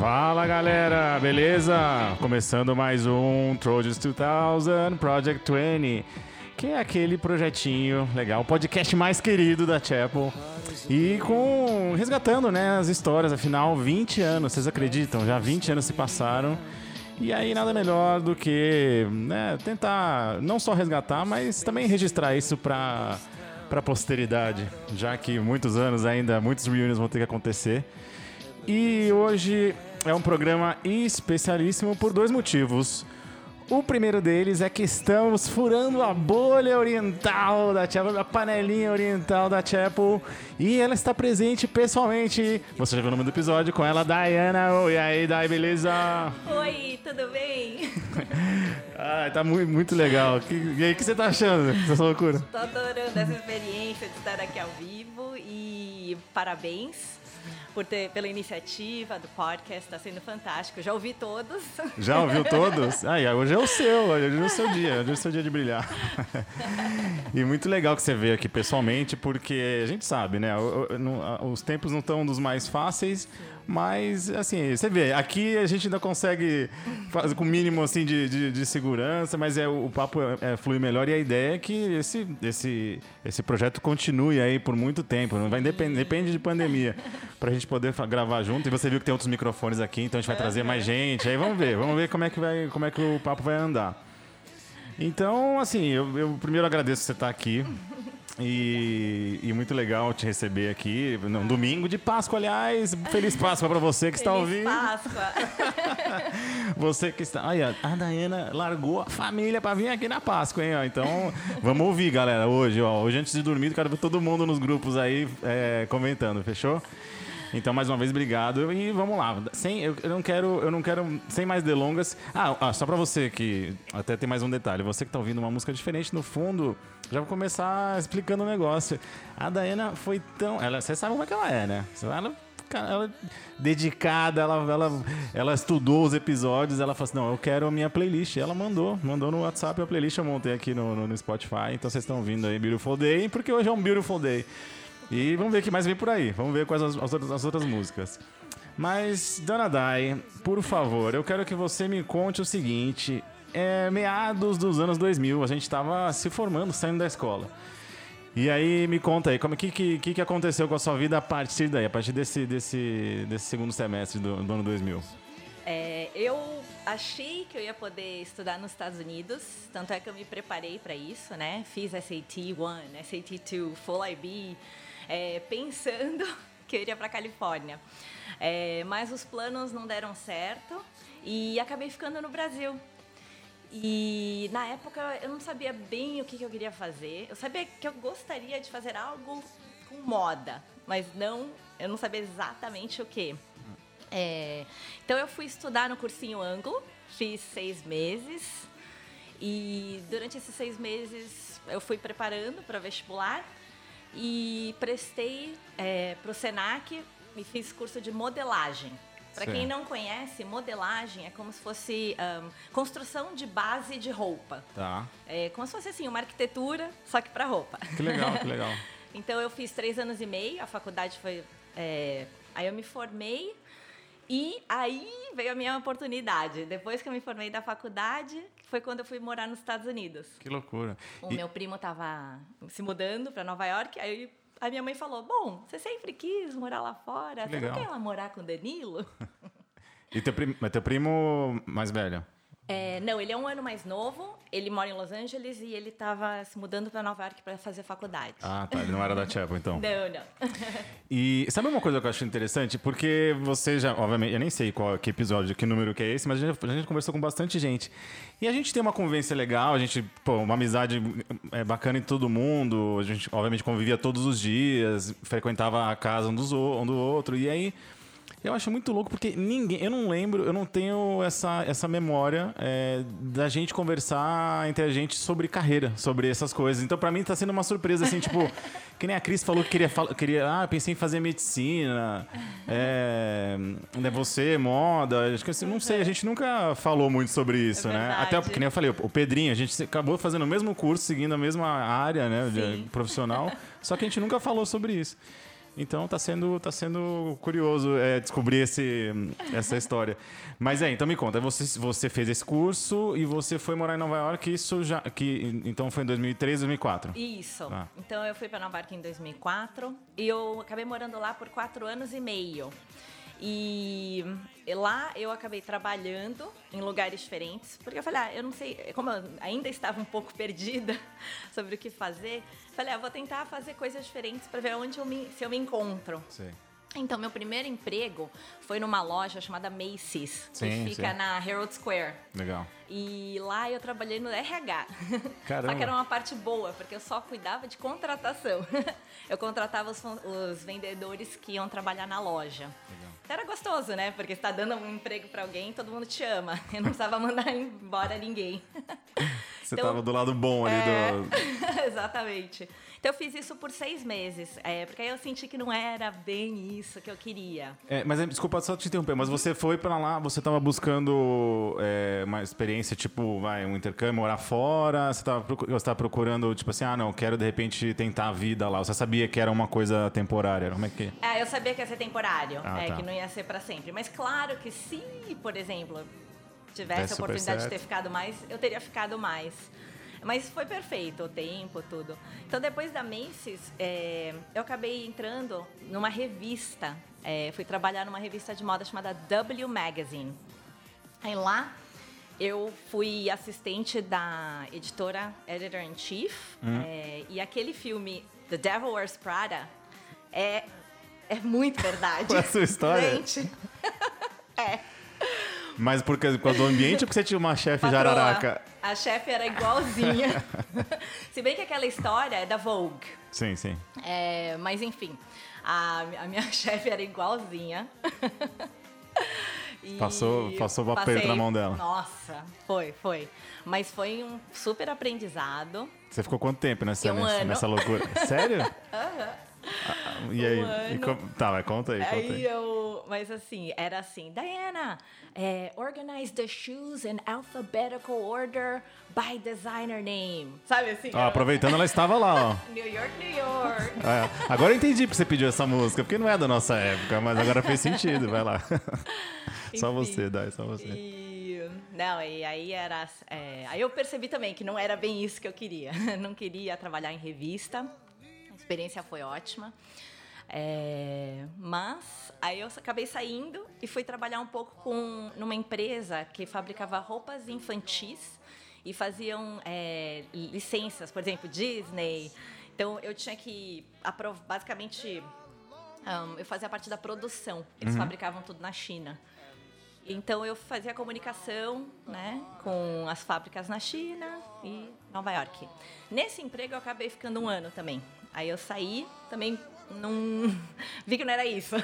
Fala galera, beleza? Começando mais um Trojans 2000 Project 20, que é aquele projetinho legal, podcast mais querido da Chapel. E com resgatando, né, as histórias, afinal 20 anos, vocês acreditam? Já 20 anos se passaram. E aí nada melhor do que né, tentar não só resgatar, mas também registrar isso para para posteridade, já que muitos anos ainda, muitos reunions vão ter que acontecer. E hoje é um programa especialíssimo por dois motivos. O primeiro deles é que estamos furando a bolha oriental da Chapel, a panelinha oriental da Chapel, e ela está presente pessoalmente. Você já viu o nome do episódio com ela, Diana. Oi, aí, Dai, beleza? Oi, tudo bem? ah, tá muito, muito legal. E aí, o que você tá achando dessa loucura? Tô adorando essa experiência de estar aqui ao vivo e parabéns por ter, pela iniciativa do podcast, está sendo fantástico. Já ouvi todos. Já ouviu todos? Ah, hoje é o seu, hoje é o seu dia, hoje é o seu dia de brilhar. e muito legal que você veio aqui pessoalmente, porque a gente sabe, né? Os tempos não estão dos mais fáceis, mas, assim, você vê, aqui a gente ainda consegue fazer com o mínimo assim, de, de, de, segurança, mas é, o papo é, é, flui melhor e a ideia é que esse, esse, esse projeto continue aí por muito tempo. Não vai depend, depende de pandemia. Pra gente poder gravar junto. E você viu que tem outros microfones aqui, então a gente vai trazer mais gente. Aí vamos ver, vamos ver como é que, vai, como é que o papo vai andar. Então, assim, eu, eu primeiro agradeço você estar aqui. E, e, muito legal te receber aqui no domingo de Páscoa, aliás. Feliz Páscoa para você que está ouvindo. Feliz Páscoa. você que está. Aí, a Dayana largou a família para vir aqui na Páscoa, hein? Então, vamos ouvir, galera, hoje. Ó, hoje, antes de dormir, eu quero ver todo mundo nos grupos aí é, comentando, fechou? Então, mais uma vez, obrigado. E vamos lá. Sem, eu, não quero, eu não quero, sem mais delongas. Ah, ah só para você que até tem mais um detalhe. Você que tá ouvindo uma música diferente no fundo, já vou começar explicando o negócio. A Dayana foi tão, ela, você sabe como é que ela é, né? Ela ela dedicada, ela, ela, ela estudou os episódios, ela falou assim, não, eu quero a minha playlist. Ela mandou, mandou no WhatsApp a playlist, eu montei aqui no, no, no Spotify. Então vocês estão ouvindo aí Beautiful Day, porque hoje é um Beautiful Day. E vamos ver o que mais vem por aí. Vamos ver quais as, as, outras, as outras músicas. Mas, Dona Dai, por favor, eu quero que você me conte o seguinte. É, meados dos anos 2000, a gente estava se formando, saindo da escola. E aí, me conta aí, como que, que, que aconteceu com a sua vida a partir daí, a partir desse, desse, desse segundo semestre do, do ano 2000? É, eu achei que eu ia poder estudar nos Estados Unidos, tanto é que eu me preparei para isso, né? Fiz SAT 1, SAT 2, Full IB, é, pensando que eu iria para Califórnia. É, mas os planos não deram certo e acabei ficando no Brasil. E na época eu não sabia bem o que, que eu queria fazer. Eu sabia que eu gostaria de fazer algo com moda, mas não, eu não sabia exatamente o que. É, então eu fui estudar no cursinho Anglo, fiz seis meses e durante esses seis meses eu fui preparando para vestibular e prestei é, para o Senac e fiz curso de modelagem. Para quem não conhece, modelagem é como se fosse um, construção de base de roupa. Tá. É como se fosse assim, uma arquitetura, só que para roupa. Que legal, que legal. então eu fiz três anos e meio, a faculdade foi. É, aí eu me formei e aí veio a minha oportunidade. Depois que eu me formei da faculdade, foi quando eu fui morar nos Estados Unidos. Que loucura. O e... meu primo estava se mudando para Nova York, aí a minha mãe falou: Bom, você sempre quis morar lá fora, você não quer ir lá morar com o Danilo? e teu primo, mas teu primo mais velho? É, não, ele é um ano mais novo, ele mora em Los Angeles e ele estava se mudando para Nova York para fazer faculdade. Ah, tá. Ele não era da Chapel, então. não, não. e sabe uma coisa que eu acho interessante? Porque você já, obviamente, eu nem sei qual que episódio, que número que é esse, mas a gente, a gente conversou com bastante gente. E a gente tem uma convivência legal, a gente, pô, uma amizade é, bacana em todo mundo, a gente, obviamente, convivia todos os dias, frequentava a casa um, dos, um do outro, e aí eu acho muito louco porque ninguém. Eu não lembro, eu não tenho essa, essa memória é, da gente conversar entre a gente sobre carreira, sobre essas coisas. Então, para mim, tá sendo uma surpresa, assim, tipo, que nem a Cris falou que queria. queria ah, pensei em fazer medicina. É, né, você, moda. Acho que assim, não sei, a gente nunca falou muito sobre isso, é né? Até porque nem eu falei, o Pedrinho, a gente acabou fazendo o mesmo curso, seguindo a mesma área, né, de, profissional, só que a gente nunca falou sobre isso. Então tá sendo, tá sendo curioso é, descobrir esse, essa história. Mas é, então me conta, você, você fez esse curso e você foi morar em Nova York, isso já. Que, então foi em 2003, 2004? Isso. Ah. Então eu fui para Nova York em 2004 e eu acabei morando lá por quatro anos e meio. E lá eu acabei trabalhando em lugares diferentes, porque eu falei, ah, eu não sei, como eu ainda estava um pouco perdida sobre o que fazer, falei, ah, vou tentar fazer coisas diferentes para ver onde eu me, se eu me encontro. Sim. Então, meu primeiro emprego foi numa loja chamada Macy's, sim, que fica sim. na Herald Square. Legal. E lá eu trabalhei no RH. Caramba. Só que era uma parte boa, porque eu só cuidava de contratação. Eu contratava os, os vendedores que iam trabalhar na loja. Legal. Era gostoso, né? Porque está dando um emprego para alguém, todo mundo te ama. Eu não precisava mandar embora ninguém. Você estava então, do lado bom ali é... do. Exatamente. Então eu fiz isso por seis meses, é, porque aí eu senti que não era bem isso que eu queria. É, mas desculpa só te interromper, mas você foi para lá, você estava buscando é, uma experiência, tipo, vai, um intercâmbio, morar fora, você estava procurando, tipo assim, ah, não, quero de repente tentar a vida lá. Você sabia que era uma coisa temporária, como é que... É, eu sabia que ia ser temporário, ah, é, tá. que não ia ser para sempre. Mas claro que se, por exemplo, tivesse a oportunidade de ter ficado mais, eu teria ficado mais. Mas foi perfeito o tempo, tudo. Então, depois da Macy's, é, eu acabei entrando numa revista. É, fui trabalhar numa revista de moda chamada W Magazine. Aí lá, eu fui assistente da editora Editor-in-Chief. Hum. É, e aquele filme, The Devil Wears Prada, é, é muito verdade. É a sua história? Gente, é. Mas por causa do ambiente ou porque você tinha uma chefe jararaca? A chefe era igualzinha. Se bem que aquela história é da Vogue. Sim, sim. É, mas enfim, a, a minha chefe era igualzinha. passou, passou o aperto na mão dela. Nossa, foi, foi. Mas foi um super aprendizado. Você ficou quanto tempo nessa, um nessa, nessa loucura? Sério? Aham. Uhum. E aí? Um e. Tá, mas conta aí, conta aí. aí. Eu... Mas assim, era assim, Diana, é, organize the shoes in alphabetical order by designer name. Sabe assim? Ó, aproveitando, ela estava lá, ó. New York, New York. É, agora eu entendi porque você pediu essa música, porque não é da nossa época, mas agora fez sentido, vai lá. só você, Dai, só você. E... Não, e aí era. É, aí eu percebi também que não era bem isso que eu queria. Não queria trabalhar em revista experiência foi ótima. É, mas aí eu acabei saindo e fui trabalhar um pouco com numa empresa que fabricava roupas infantis e faziam é, licenças, por exemplo, Disney. Então eu tinha que basicamente um, eu fazia parte da produção. Eles uhum. fabricavam tudo na China. Então eu fazia comunicação, né, com as fábricas na China e Nova York. Nesse emprego eu acabei ficando um ano também. Aí eu saí, também não vi que não era isso.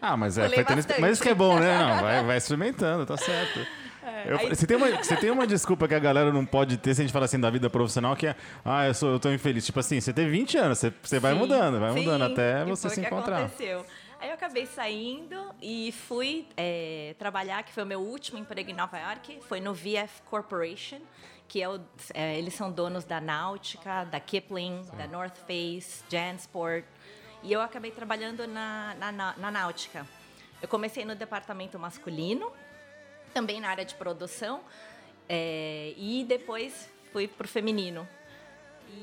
Ah, mas é, foi tendo... mas isso que é bom, né? Não, vai, vai experimentando, tá certo. É, eu, aí... você, tem uma, você tem uma desculpa que a galera não pode ter se a gente falar assim da vida profissional, que é, ah, eu, sou, eu tô infeliz. Tipo assim, você tem 20 anos, você, você vai mudando, vai sim, mudando até você se encontrar. Aconteceu. Aí eu acabei saindo e fui é, trabalhar, que foi o meu último emprego em Nova York, foi no VF Corporation, que é, o, é, eles são donos da Náutica, da Kipling, Sim. da North Face, Jansport. E eu acabei trabalhando na, na, na Náutica. Eu comecei no departamento masculino, também na área de produção, é, e depois fui para o feminino.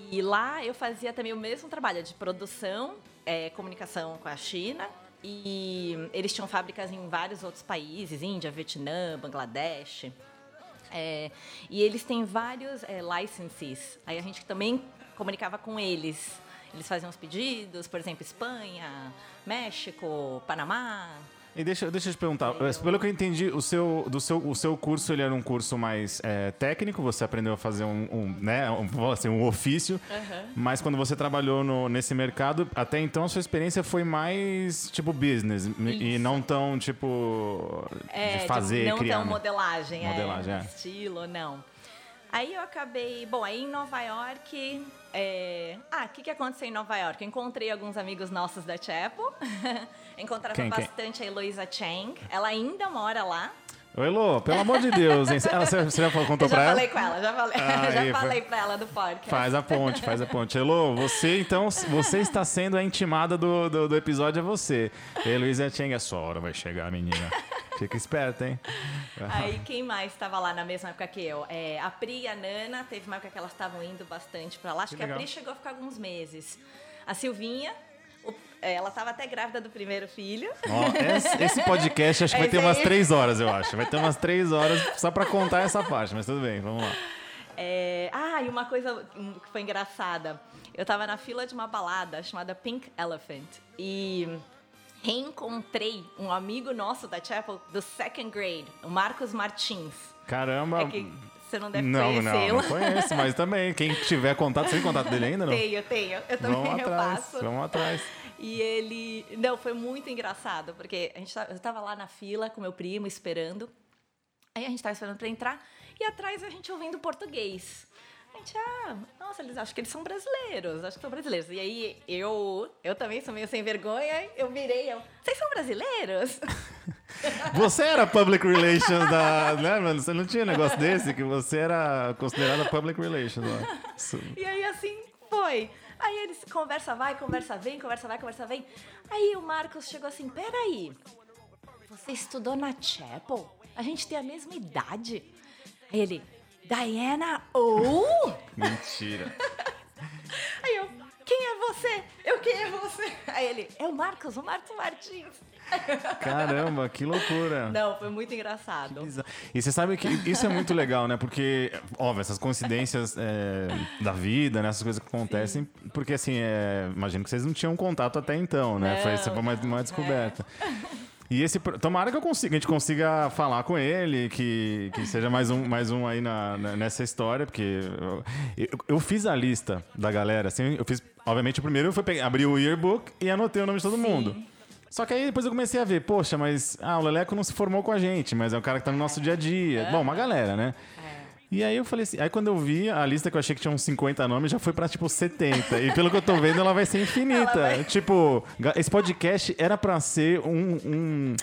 E lá eu fazia também o mesmo trabalho de produção, é, comunicação com a China. E eles tinham fábricas em vários outros países, Índia, Vietnã, Bangladesh. É, e eles têm vários é, licenses. Aí a gente também comunicava com eles. Eles faziam os pedidos, por exemplo, Espanha, México, Panamá. E deixa, deixa eu te perguntar, é, pelo que eu entendi, o seu, do seu, o seu curso ele era um curso mais é, técnico, você aprendeu a fazer um, um né, um, assim, um ofício, uhum. mas quando você trabalhou no, nesse mercado, até então a sua experiência foi mais tipo business Isso. e não tão tipo é, de fazer, tipo, não criar. Não tão modelagem, modelagem é, é. estilo, não. Aí eu acabei, bom, aí em Nova York, é... ah, o que, que aconteceu em Nova York? Encontrei alguns amigos nossos da Chapel, encontrava quem, bastante quem? a Heloísa Chang, ela ainda mora lá. Ô, Elô, pelo amor de Deus, hein? Ela, você já contou já pra ela? falei com ela, já falei, Ah, já aí, falei pra ela do podcast. Faz a ponte, faz a ponte. Elô, você então, você está sendo a intimada do, do, do episódio, é você. Aí, Luísa Cheng, a sua hora vai chegar, menina. Fica esperta, hein? Aí quem mais estava lá na mesma época que eu? É, a Pri e a Nana, teve uma época que elas estavam indo bastante pra lá. Acho Que que, a. Pri chegou a ficar alguns meses. A Silvinha, ela estava até grávida do primeiro filho. Esse, podcast acho que vai ter umas três horas, eu acho. Vai ter umas três horas só pra contar essa parte, mas tudo bem, vamos lá. É, ah, e uma coisa que foi engraçada. Eu tava na fila de uma balada chamada Pink Elephant e reencontrei um amigo nosso da Chapel do second grade, o Marcos Martins. Caramba. É que você não deve não, não, conhecê-lo. não conheço, mas também, quem tiver contato, você tem contato dele ainda, não? Tenho, tenho. Eu também Vamos eu atrás, passo. vamos atrás. E ele. Não, foi muito engraçado, porque a gente tá- eu tava lá na fila com meu primo esperando. Aí a gente tava esperando pra entrar e atrás a gente ouvindo português. A gente, ah, nossa, eles acham que eles são brasileiros, acho que são brasileiros. E aí eu, eu também sou meio sem vergonha, eu virei, eu, vocês são brasileiros? Você era public relations da. Né, mano? Você não tinha negócio desse, que você era considerada public relations lá. E aí assim foi. Aí eles conversa vai, conversa vem, conversa vai, conversa vem. Aí o Marcos chegou assim: peraí, você estudou na Chapel? A gente tem a mesma idade. Aí ele, Diana Oh? Mentira. Aí eu, quem é você? Eu, quem é você? Aí ele, é o Marcos, o Marcos Martins. Caramba, que loucura. Não, foi muito engraçado. E você sabe que isso é muito legal, né? Porque, óbvio, essas coincidências é, da vida, né? Essas coisas que acontecem, porque assim, é, imagino que vocês não tinham contato até então, né? foi, Não, isso foi uma, uma descoberta. E esse. Tomara que eu consiga, a gente consiga falar com ele, que, que seja mais um, mais um aí na, na- nessa história, porque eu, eu, eu fiz a lista da galera, assim, eu fiz. Obviamente, o primeiro foi pegar, abri o yearbook e anotei o nome de todo mundo. Só que aí depois eu comecei a ver, poxa, mas ah, o Leleco não se formou com a gente, mas é um cara que tá no nosso dia a dia. Bom, uma galera, né? E aí eu falei assim, aí quando eu vi a lista que eu achei que tinha uns 50 nomes, já foi pra tipo 70. E pelo que eu tô vendo, ela vai ser infinita. Vai- Tipo, esse podcast era pra ser um, um,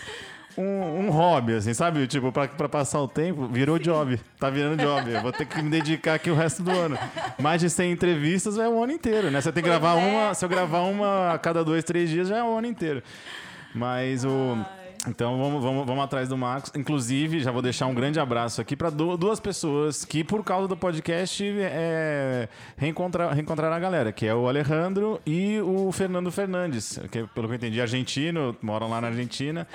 um, um hobby, assim, sabe? Tipo, pra, pra passar o tempo, virou job. Tá virando job. Eu vou ter que me dedicar aqui o resto do ano. Mais de 100 entrevistas é o ano inteiro, né? Se eu ter que Pois gravar é. uma, se eu gravar uma a cada dois, três dias, já é o ano inteiro. Mas o. Então vamos, vamos, vamos atrás do Marcos. Inclusive, já vou deixar um grande abraço aqui para duas pessoas que, por causa do podcast, é, reencontrar, reencontraram a galera, que é o Alejandro e o Fernando Fernandes, que pelo que eu entendi, argentino, moram lá na Argentina.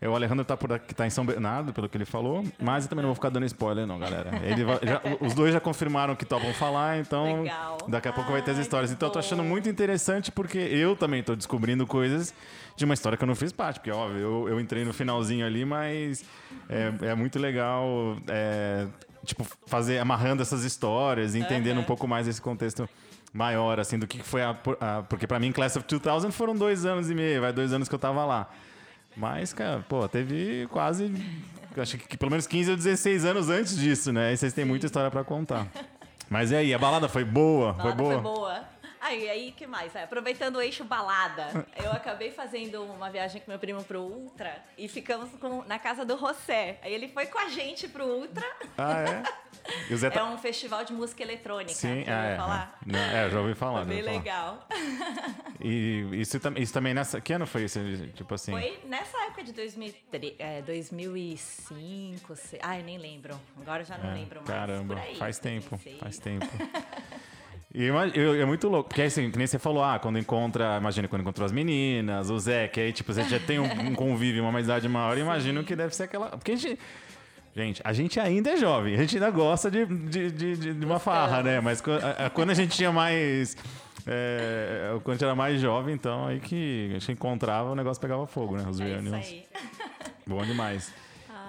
É, O Alejandro tá, por aqui, tá em São Bernardo, pelo que ele falou. Mas eu também não vou ficar dando spoiler, não, galera. Ele já- os dois já confirmaram que topam falar, então Legal. daqui a pouco vai ter as Ai, histórias. Então eu tô achando muito interessante porque eu também tô descobrindo coisas de uma história que eu não fiz parte. Porque, óbvio, eu, eu entrei no finalzinho ali, mas é, é muito legal, é, tipo, fazer, amarrando essas histórias, entendendo um pouco mais esse contexto maior, assim, do que foi a... a- porque pra mim, Class of 2000 foram dois anos e meio, vai dois anos que eu tava lá. Mas, cara, pô, teve quase... Acho que pelo menos 15 ou 16 anos antes disso, né? E vocês têm muita história pra contar. Mas e aí, a balada foi boa? A foi balada boa? foi boa. Aí, aí, que mais? É, aproveitando o eixo balada, eu acabei fazendo uma viagem com meu primo pro Ultra e ficamos com- na casa do José. Aí ele foi com a gente pro Ultra. Ah, é? O Zé É tá... um festival de música eletrônica. Sim, já ouviu é, falar? é. Já ouvi falar. Foi bem legal. E isso, isso também nessa. Que ano foi isso? Tipo assim. Foi nessa época de 2003, é, 2005, se- ai, eu nem lembro. Agora eu já não É, lembro mais. Caramba, faz tempo, 2006. faz tempo. Eu- é muito louco, porque assim, que nem você falou, ah, quando encontra, imagina quando encontrou as meninas, o Zé, que aí, tipo, você já tem um, um convívio, uma amizade maior, imagino que deve ser aquela. Porque a gente. Gente, a gente ainda é jovem, a gente ainda gosta de, de, de, de- uma farra, né? Mas qu- a- a- quando a gente tinha mais. É, quando a gente era mais jovem, então aí que a gente encontrava, o negócio pegava fogo, né? Os É reunions. aí. Bom demais.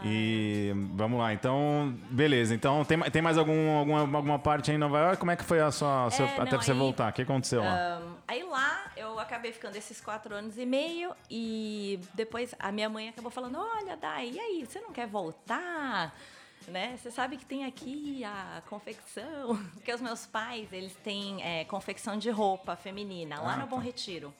E vamos lá, então, beleza. Então, tem, tem mais algum, alguma, alguma parte aí em Nova York? Como é que foi a sua. seu- É, até não, você aí- voltar? O que aconteceu lá? Ahn, aí lá eu acabei ficando esses quatro anos e meio e depois a minha mãe acabou falando, olha, Dai, e aí, você não quer voltar? Né? Você sabe que tem aqui a confecção, porque os meus pais, eles têm é, confecção de roupa feminina lá Ah, no Bom tá. Retiro.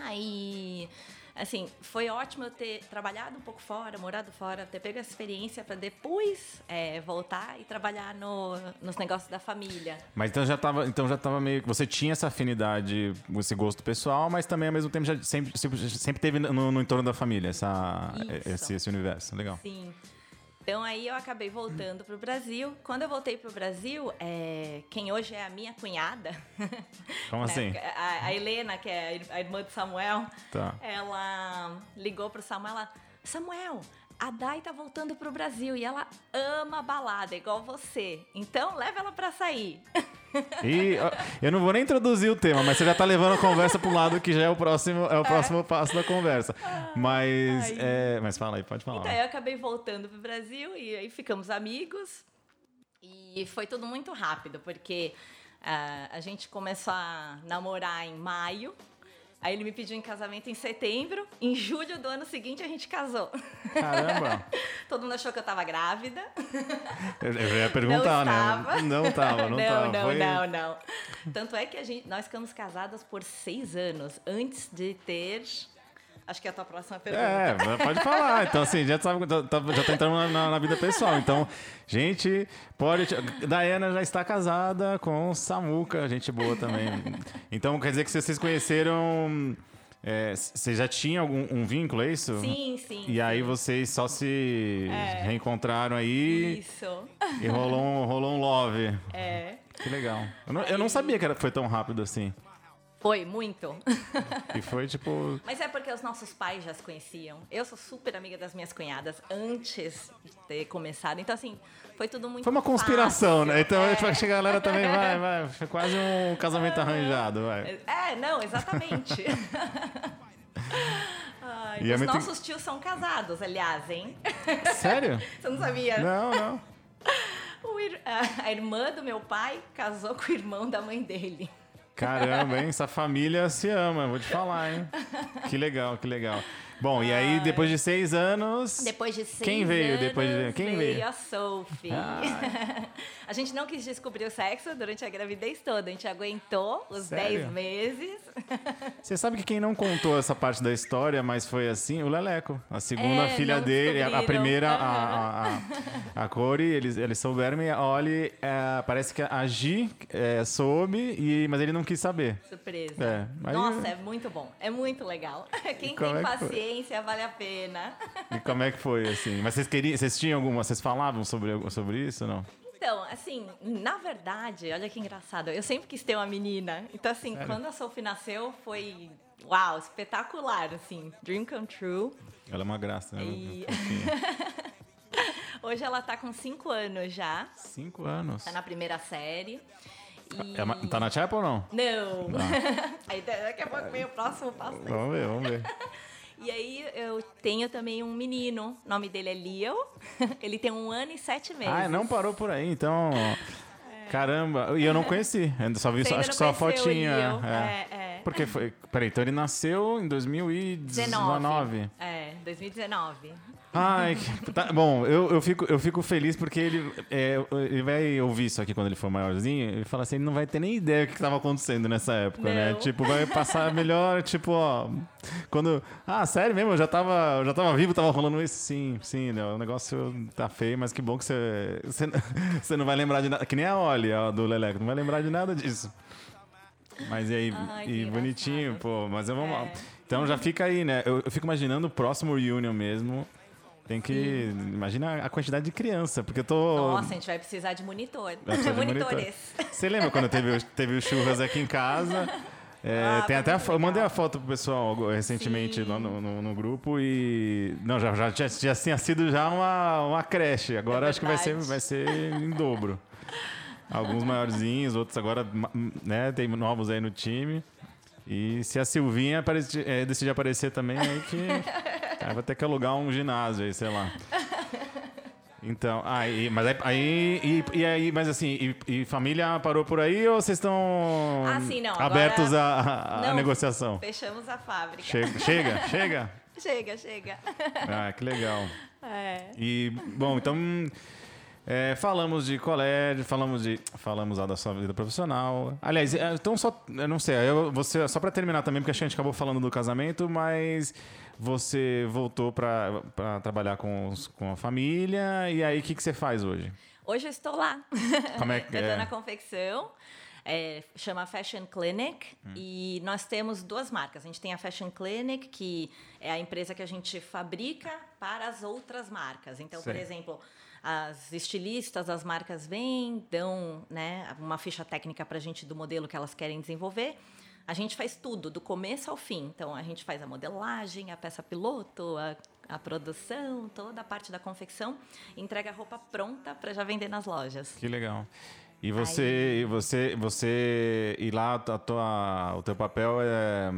Aí assim, foi ótimo eu ter trabalhado um pouco fora, morado fora, ter pego essa experiência para depois é, voltar e trabalhar no, nos negócios da família. Mas então já tava, então já tava meio que você tinha essa afinidade, esse gosto pessoal, mas também ao mesmo tempo já sempre, sempre teve no, no entorno da família essa, esse, esse universo. Legal. Sim. Então aí eu acabei voltando para o Brasil. Quando eu voltei para o Brasil, é, quem hoje é a minha cunhada, como né, assim? A, a, Helena, que é a irmã de Samuel, tá. ela ligou para o Samuel, ela, Samuel, a Dai tá voltando pro Brasil e ela ama balada, igual você. Então, leva ela pra sair. E eu não vou nem introduzir o tema, mas você já tá levando a conversa pro lado que já é o próximo, é o próximo é. passo da conversa. Mas, é, mas fala aí, pode falar. Então, eu acabei voltando pro Brasil e aí ficamos amigos. E foi tudo muito rápido, porque uh, a gente começou a namorar em maio. Aí ele me pediu em casamento em setembro. Em julho do ano seguinte a gente casou. Caramba! Todo mundo achou que eu tava grávida. Eu, ia perguntar, não né? Não tava, não, não tava. Não, Foi... não, não. Tanto é que a gente, nós ficamos casadas por seis anos antes de ter Acho que é a tua próxima pergunta. É, pode falar. Então, assim, já, sabe, tá, tá, já tá entrando na, na, vida pessoal. Então, gente, pode. Daiana já está casada com Samuca, gente boa também. Então, quer dizer que vocês conheceram. É, você já tinha algum um vínculo, é isso? Sim, sim. E sim. aí vocês só se é. reencontraram aí. Isso. E rolou um, rolou um love. É. Que legal. Eu não, eu não sabia que era, foi tão rápido assim. Foi, muito. E foi tipo. Mas é porque os nossos pais já se conheciam. Eu sou super amiga das minhas cunhadas antes de ter começado. Então, assim, foi tudo muito. Foi uma conspiração, fácil. né? Então é. a gente a galera também vai, vai. Foi quase um casamento arranjado, vai. É, não, exatamente. Ai, os nossos tios são casados, aliás, hein? Sério? Você não sabia? Não, não. a irmã do meu pai casou com o irmão da mãe dele. Caramba, hein? Essa família se ama, vou te falar, hein? Que legal, que legal. Bom, e aí depois de seis anos. Depois de seis Quem veio anos, depois de. Quem veio? veio? a Sophie. Ah. a gente não quis descobrir o sexo durante a gravidez toda. A gente aguentou os dez meses. Você sabe que quem não contou essa parte da história, mas foi assim, o Leleco. A segunda é, filha dele, a, a primeira, a, a, a Cori, eles, eles souberam e olha, é, parece que a Gi é, soube, e, mas ele não quis saber. Surpresa. É, Nossa, é muito bom. É muito legal. Quem tem é paciência, vale a pena. E como é que foi, assim? Mas vocês queriam, vocês tinham alguma, vocês falavam sobre, sobre isso, não? Então, assim, na verdade, olha que engraçado. Eu sempre quis ter uma menina. Então, assim, Sério? quando a Sophie nasceu, foi uau, espetacular, assim, dream come true. Ela é uma graça, né? E... Hoje ela tá com cinco anos já. Cinco anos. Tá na primeira série. E... É uma... Tá na Chapel ou não? Não. não. Aí daqui a pouco vem o próximo passo. Vamos ver, vamos ver. E aí eu tenho também um menino, o nome dele é Leo. Ele tem um ano e sete meses. Ah, não parou por aí, então. É. Caramba, e eu não conheci, só vi, só, acho que só a fotinha. É. É, é. Porque foi. Peraí, então ele nasceu em 2019. 19. É, 2019. Ai, tá, bom, eu, eu, fico, eu fico feliz porque ele, é, ele vai ouvir isso aqui quando ele for maiorzinho. Ele fala assim: ele não vai ter nem ideia do que estava acontecendo nessa época, né? não. né? Tipo, vai passar melhor, tipo, ó. Quando. Ah, sério mesmo? Eu já tava, eu já tava vivo, tava rolando isso? Sim, sim, né? o negócio tá feio, mas que bom que você. Você, você não vai lembrar de nada. Que nem a Oli, a do Leleco, não vai lembrar de nada disso. Mas e aí, Ai, e bonitinho, pô, mas eu vamos. É. Então já fica aí, né? Eu, eu fico imaginando o próximo reunion mesmo. Tem que. Imagina a quantidade de criança, porque eu tô. Nossa, a gente vai precisar de monitor. De Monitores. Você lembra quando teve, teve o churras aqui em casa? É, ah, tem até a, eu mandei a foto pro pessoal recentemente no, no, no, grupo e. Não, já, já, já, já tinha sido já uma, uma creche. Agora é acho que vai ser, vai ser em dobro. Alguns maiorzinhos, outros agora né, tem novos aí no time. E se a Silvinha apareci, é, decidir aparecer também, aí que. Aí vai ter que alugar um ginásio aí, sei lá. Então, aí, mas aí, aí e, e, aí, mas assim, e, e, família parou por aí ou vocês estão ah, sim, não, abertos à negociação? Fechamos a fábrica. Chega, chega, chega. chega, chega. Ah, que legal. É. E bom, então É, falamos de colégio, falamos de. Falamos lá da sua vida profissional. Aliás, é, então só. Eu não sei, eu, você, só pra terminar também, porque a gente acabou falando do casamento, mas você voltou pra trabalhar com, os- com a família. E aí, o que, que você faz hoje? Hoje eu estou lá. Como é que eu é? estou na confecção. é, chama Fashion Clinic Hum. e nós temos duas marcas. A gente tem a Fashion Clinic, que é a empresa que a gente fabrica para as outras marcas. Então, por Sei. exemplo, as estilistas das marcas vêm, dão né, uma ficha técnica para a gente do modelo que elas querem desenvolver. A gente faz tudo, do começo ao fim. Então, a gente faz a modelagem, a peça piloto, a, a produção, toda a parte da confecção, entrega a roupa pronta para já vender nas lojas. Que legal. E você, e você, você e lá a tua, o teu papel é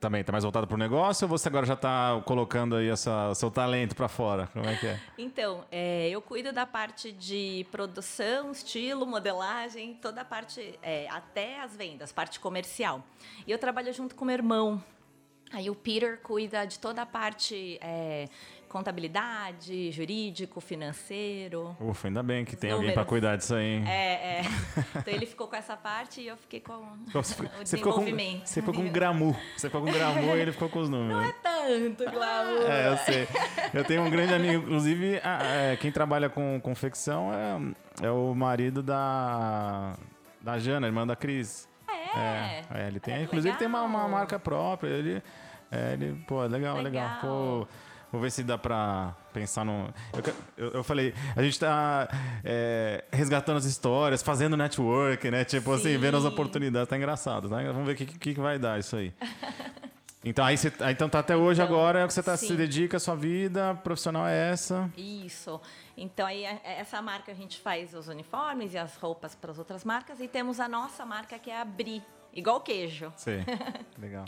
também tá mais voltado para o negócio ou você agora já está colocando aí essa seu talento para fora? Como é que é? Então, é, eu cuido da parte de produção, estilo, modelagem, toda a parte, é, até as vendas, parte comercial. E eu trabalho junto com meu irmão. Aí o Peter cuida de toda a parte é, contabilidade, jurídico, financeiro. Ufa, ainda bem que tem alguém Números. para cuidar disso aí. hein? É, é. Então ele ficou com essa parte e eu fiquei com Você, ficou- o você ficou com, desenvolvimento. você ficou com gramu. Você ficou com gramu e ele ficou com os números. Tanto, glamour. É, eu sei. Eu tenho um grande amigo, inclusive, a- é, quem trabalha com confecção é, é o marido da, da Jana, irmã da Cris. É. É, ele tem, É, inclusive tem uma, uma legal. marca própria. Ele, é, ele pô, legal, legal. Legal. Pô, vou ver se dá pra pensar no. Eu, eu, eu falei, a gente tá é, resgatando as histórias, fazendo network, né? Tipo assim, Sim. vendo as oportunidades. Tá engraçado, né? Vamos ver o que, que, que vai dar isso aí. Então, aí você, então tá até hoje Então, agora, é o que você tá, se sim. dedica, a sua vida profissional é essa. Isso. Então, aí, é- é essa marca a gente faz os uniformes e as roupas para as outras marcas. E temos a nossa marca, que é a Bri, igual queijo. Sei. Legal.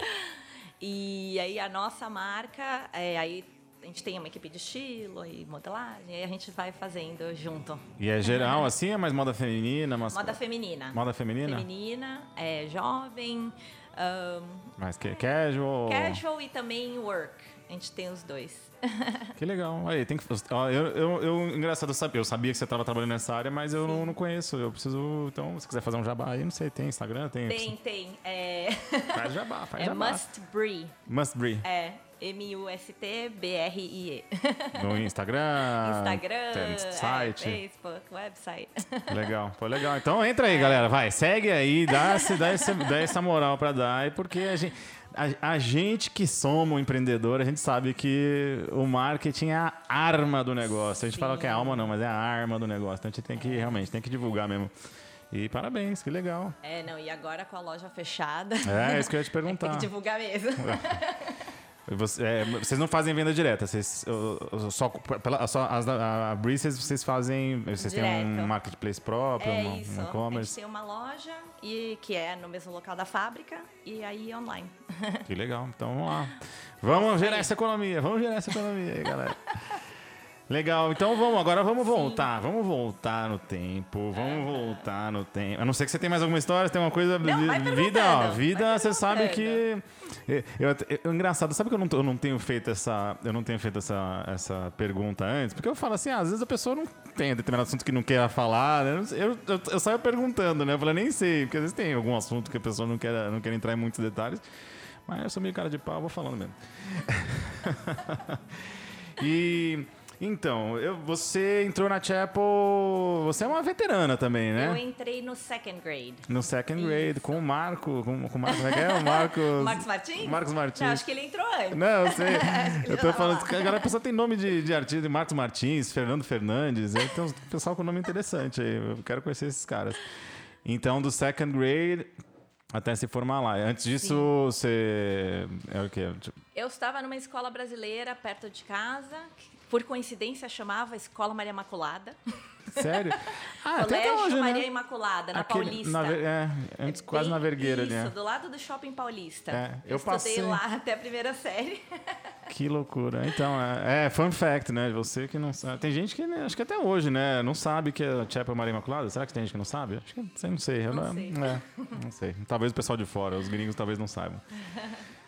E aí, a nossa marca, é, aí a gente tem uma equipe de estilo e modelagem, e a gente vai fazendo junto. E é geral, assim? É mais moda feminina? Mas... Moda feminina. Moda feminina? Feminina, é, jovem, ahn, Mais que casual? casual e também work. A gente tem os dois. Que legal. Aí, tem que. ó, eu, eu, eu- engraçado, eu sabia, eu sabia que você estava trabalhando nessa área, mas eu não, não conheço. Eu preciso. Então, se quiser fazer um jabá aí, não sei, tem Instagram? Tem. Tem, tem. É, Faz jabá, faz é jabá. Must Brie. Must Be. É, M-U-S-T-B-R-I-E. No Instagram. Instagram, tem é, site. Facebook, website. Legal, pô, legal. Então entra aí, galera. Vai, segue aí, dá, esse- dá, esse- dá essa moral pra dar, porque a gente, a, a gente que somos empreendedor, a gente sabe que o marketing é a arma do negócio. A gente fala que é alma, não, mas é a arma do negócio. Então a gente tem que realmente tem que divulgar mesmo. E parabéns, que legal. É, não, e agora com a loja fechada. É, isso que eu ia te Tem perguntar. que divulgar mesmo. Você- é, vocês não fazem venda direta, vocês uh, só, pela, só as da- a Breezes vocês fazem, vocês têm um Direto. marketplace próprio, É um, isso. um a e-commerce. tem uma loja e que é no mesmo local da fábrica e aí online. Que legal. Então vamos lá. Vamos gerar essa economia. Vamos gerar essa economia aí, galera. Legal, então vamos, agora vamos voltar, vamos voltar no tempo, vamos voltar no tempo. A não ser que você tenha mais alguma história, você tem uma coisa. Não, vida, ó, vida, você sabe que. Eu, eu- engraçado, sabe que eu não, eu não tenho feito essa. Eu não tenho feito essa, essa pergunta antes? Porque eu falo assim, ah, às vezes a pessoa não tem determinado assunto que não quer falar, né? Eu, eu, eu saio perguntando, né? Eu falo, nem sei, porque às vezes tem algum assunto que a pessoa não quer, não quer entrar em muitos detalhes. Mas eu sou meio cara de pau, vou falando mesmo. e então, eu- você entrou na Chapel. Você é uma veterana também, Eu né? entrei no second grade. No second grade, com o Marco. Com, com o Marco, como é que é? O Marcos. Marcos Martins? Marcos Martins. Não, acho que ele entrou antes. Não, eu sei. eu tô falando. Agora a pessoa tem nome de, de artista, Marcos Martins, Fernando Fernandes. Aí tem um pessoal com nome interessante aí. Eu quero conhecer esses caras. Então, do second grade até se formar lá. Antes disso, você. É o quê? Eu estava numa escola brasileira perto de casa, por coincidência chamava Escola Maria Imaculada. Sério? Ah, até até Colégio hoje, Maria né? Imaculada, na Aquele- Paulista. na é, antes, É quase na Vergueira ali. Isso, né? do lado do Shopping Paulista. É, eu eu estudei passei. lá até a primeira série. Que loucura. Então, é, é fun fact, né? Você que não sabe. Tem gente que, né, acho que até hoje, né? Não sabe que a Chapel Maria Imaculada. Será que tem gente que não sabe? Acho que não sei. Eu Não sei. É, não sei. Talvez o pessoal de fora, os gringos talvez não saibam.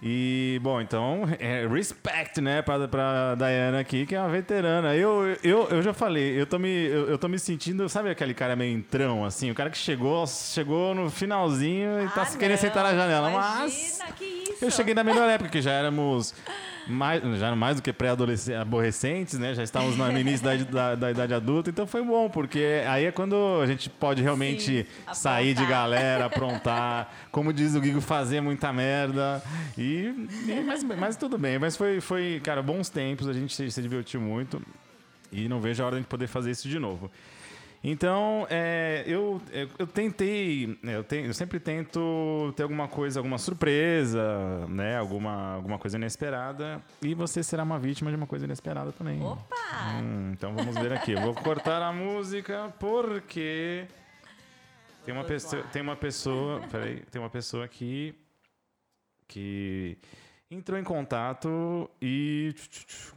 E, bom, então, é, respect, né, pra, pra Diana aqui, que é uma veterana. Eu, eu, eu já falei, eu tô, me, eu, eu tô me sentindo, sabe aquele cara meio entrão, assim? O cara que chegou, chegou no finalzinho e tá Ah, se querendo sentar na janela. Imagina, Mas que isso. eu cheguei na melhor época, que já éramos mais, já mais do que pré-adolescentes, né? Já estávamos no início da, da, da idade adulta, então foi bom, porque aí é quando a gente pode realmente Sim, sair de galera, aprontar, como diz o Guigo, fazer muita merda. E, e- mas, mas tudo bem, mas foi, foi, cara, bons tempos, a gente se, se divertiu muito e não vejo a hora de poder fazer isso de novo. Então, é, eu, eu, eu tentei, né, eu, te- eu sempre tento ter alguma coisa, alguma surpresa, né? Alguma, alguma coisa inesperada. E você será uma vítima de uma coisa inesperada também. Opa! Hum, então vamos ver aqui. Eu vou cortar a música porque tem uma pessoa, tem uma pessoa, peraí, tem uma pessoa aqui que entrou em contato e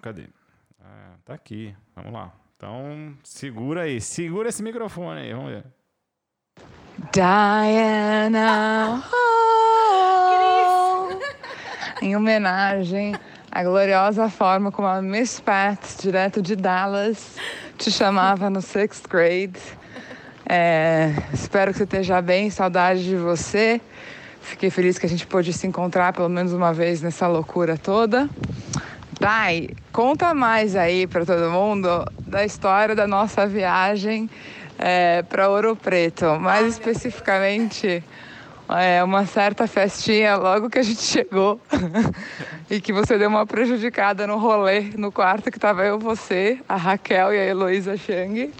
cadê? Ah, tá aqui. Vamos lá. Então, segura aí, segura esse microfone aí, vamos ver. Diana Hall. Em homenagem à gloriosa forma como a Miss Pat, direto de Dallas, te chamava no sixth grade. É, espero que você esteja bem, saudade de você. Fiquei feliz que a gente pôde se encontrar pelo menos uma vez nessa loucura toda. Dai, conta mais aí para todo mundo da história da nossa viagem para Ouro Preto. Mais especificamente, é, uma certa festinha logo que a gente chegou e que você deu uma prejudicada no rolê, no quarto que estava eu, você, a Raquel e a Heloísa Chang.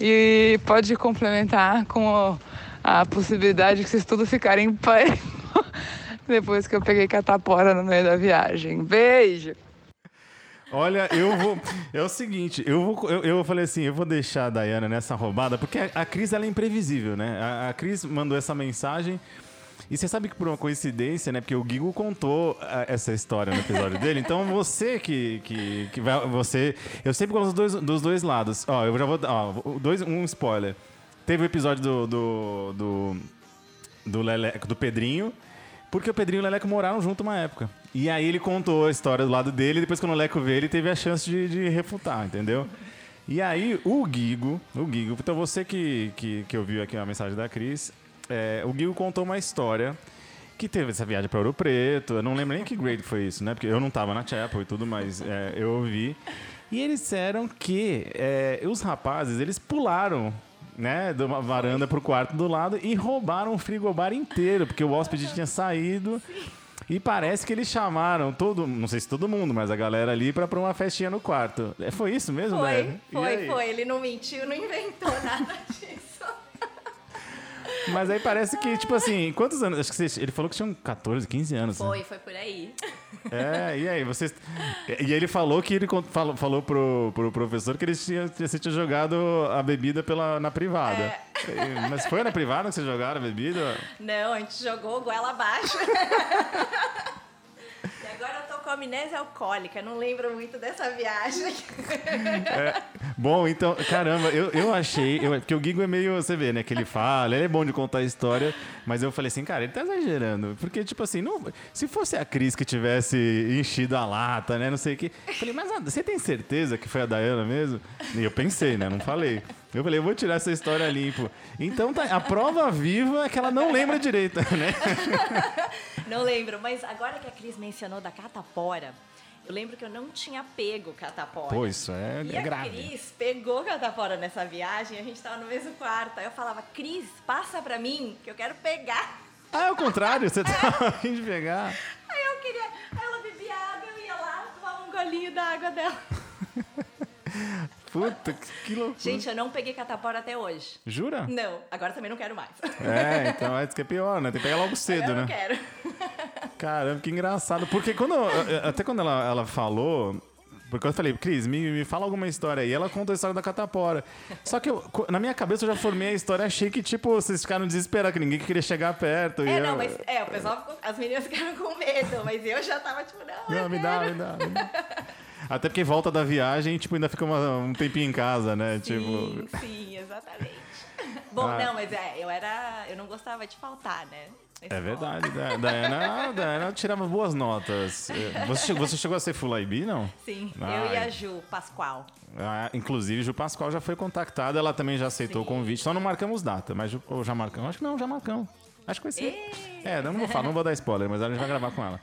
E pode complementar com a possibilidade que vocês tudo ficarem em pânico depois que eu peguei catapora no meio da viagem. Beijo! Olha, eu vou. É o seguinte, eu vou. Eu, eu falei assim, eu vou deixar a Dayana nessa roubada, porque a, a Cris ela é imprevisível, né? A, a Cris mandou essa mensagem. E você sabe que por uma coincidência, né? Porque o Gigo contou ah, essa história no episódio dele. Então você que, que, que vai. Você. Eu sempre gosto dos dois, dos dois lados. Ó, eu já vou. Ó, dois, um spoiler. Teve o episódio do. do, do do, Leleco, do Pedrinho, porque o Pedrinho e o Leleco moraram junto uma época. E aí ele contou a história do lado dele, e depois quando o Leleco veio, ele teve a chance de, de refutar, entendeu? E aí o Guigo, o Guigo, então você que, que, que ouviu aqui a mensagem da Cris, é, o Guigo contou uma história que teve essa viagem para Ouro Preto, eu não lembro nem que grade foi isso, né? Porque eu não tava na Chapel e tudo, mas é, eu ouvi. E eles disseram que é, os rapazes, eles pularam né, de uma varanda pro quarto do lado e roubaram o frigobar inteiro, porque o hóspede tinha saído. E parece que eles chamaram todo, não sei se todo mundo, mas a galera ali pra uma festinha no quarto. É, Foi isso mesmo, Foi, né? Foi, foi. Ele não mentiu, não inventou nada disso. Mas aí parece que, tipo assim, quantos anos? Acho que você- ele falou que tinham 14, 15 anos. né? Foi, foi por aí. É, e aí, vocês. E ele falou que ele falou, falou pro, pro professor que ele tinha, você tinha jogado a bebida pela, na privada. É. Mas foi na privada que vocês jogaram a bebida? Não, a gente jogou goela abaixo. e agora eu tô com amnésia alcoólica, não lembro muito dessa viagem. Bom, então, caramba, eu, eu achei. Eu, porque o Guigo é meio. Você vê, né? Que ele fala, ele é bom de contar a história, mas eu falei assim, cara, ele tá exagerando. Porque, tipo assim, não, se fosse a Cris que tivesse enchido a lata, né? Não sei o quê. Eu falei, mas você tem certeza que foi a Dayana mesmo? E eu pensei, né? Não falei. Eu falei, eu vou tirar essa história limpo. Então, tá, a prova viva é que ela não lembra direito, né? Não lembro, mas agora que a Cris mencionou da catapora, eu lembro que eu não tinha pego catapora. Pô, isso é, E é a grave. Cris pegou catapora nessa viagem, a gente tava no mesmo quarto. Aí eu falava, Cris, passa pra mim, que eu quero pegar. Ah, é o contrário, você tá a fim de pegar. Aí eu queria. Aí ela bebia água, eu ia lá, tomava um golinho da água dela. Puta, que, loucura. Gente, eu não peguei catapora até hoje. Jura? Não, agora também não quero mais. É, então é isso que é pior, né? Tem que pegar logo cedo, eu né? não quero. Caramba, que engraçado. Porque quando. Até quando ela, ela falou. Porque eu falei, Cris, me, me fala alguma história aí. Ela conta a história da catapora. Só que eu, na minha cabeça eu já formei a história, achei que, tipo, vocês ficaram desesperados, que ninguém queria chegar perto. e É, eu- não, mas é, o pessoal as meninas ficaram com medo, mas eu já tava tipo, não, Não, eu me dá, me dá, me dá. Até porque volta da viagem, tipo, ainda fica uma- um tempinho em casa, né? Sim, Tipo. sim, exatamente. Bom, Ah. não, mas é, eu era. Eu não gostava de faltar, né? É verdade, da- Diana, Diana tirava boas notas. É, Você chegou, você chegou a ser Full IB, não? Sim, Ai. eu e a Ju Pascoal. Ah, inclusive, Ju Pascoal já foi contactada, ela também já aceitou Sim. o convite. Só não marcamos data, mas ou já marcamos? Acho que não, já marcamos. Acho que vai ser. É, não vou falar, não vou dar spoiler, mas a gente vai gravar com ela.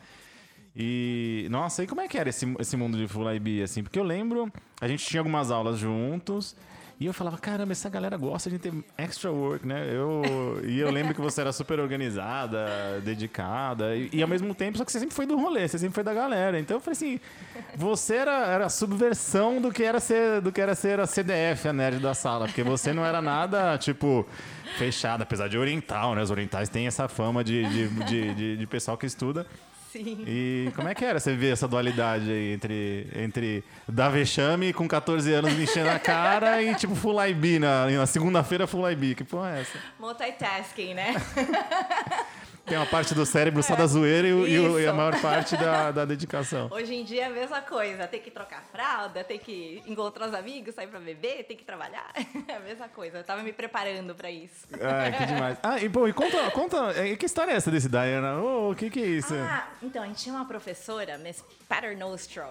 E, nossa, e como é que era esse, esse mundo de Full IB, assim? Porque eu lembro, a gente tinha algumas aulas juntos, e eu falava, caramba, essa galera gosta de ter extra work, né? Eu, e eu lembro que você era super organizada, dedicada, e, e ao mesmo tempo, só que você sempre foi do rolê, você sempre foi da galera. Então eu falei assim, você era, era a subversão do que era ser, do que era ser a CDF, a nerd da sala, porque você não era nada, tipo, fechada, apesar de oriental, né? Os orientais têm essa fama de, de, de, de- de pessoal que estuda. Sim. E como é que era você ver essa dualidade aí entre, entre dar vexame com 14 anos me enchendo a cara e tipo Full IB na, na segunda-feira Full IB? Que porra é essa? Multitasking, né? Tem uma parte do cérebro só da zoeira e, e a Isso. maior parte da, da dedicação. Hoje em dia é a mesma coisa. Tem que trocar fralda, tem que encontrar os amigos, sair pra beber, tem que trabalhar. É a mesma coisa. Eu tava me preparando pra isso. Ai, que demais. Ah, e bom, e conta, conta, é, que história é essa desse Diana? O que que é isso? Ah, então, a gente tinha uma professora, Miss Paternostro.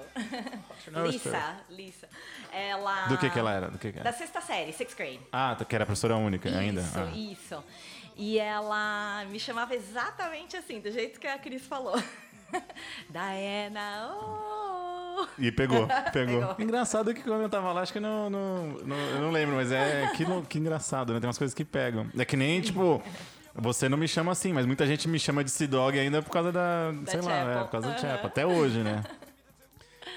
Lisa, Lisa. Ela... Do que que ela era? Do que que era? Da sexta série, sixth grade. Ah, que era professora única ainda? Isso, Ah. isso. E ela me chamava exatamente assim, do jeito que a Cris falou. Diana, oh! E pegou, pegou, Pegou. Engraçado que quando eu tava lá, acho que não, não, não- eu não lembro, mas é que, que engraçado, né? Tem umas coisas que pegam. É que nem, tipo, você não me chama assim, mas muita gente me chama de C-Dog ainda por causa da, sei lá, Chapel. é, por causa do. Chapel, até hoje, né?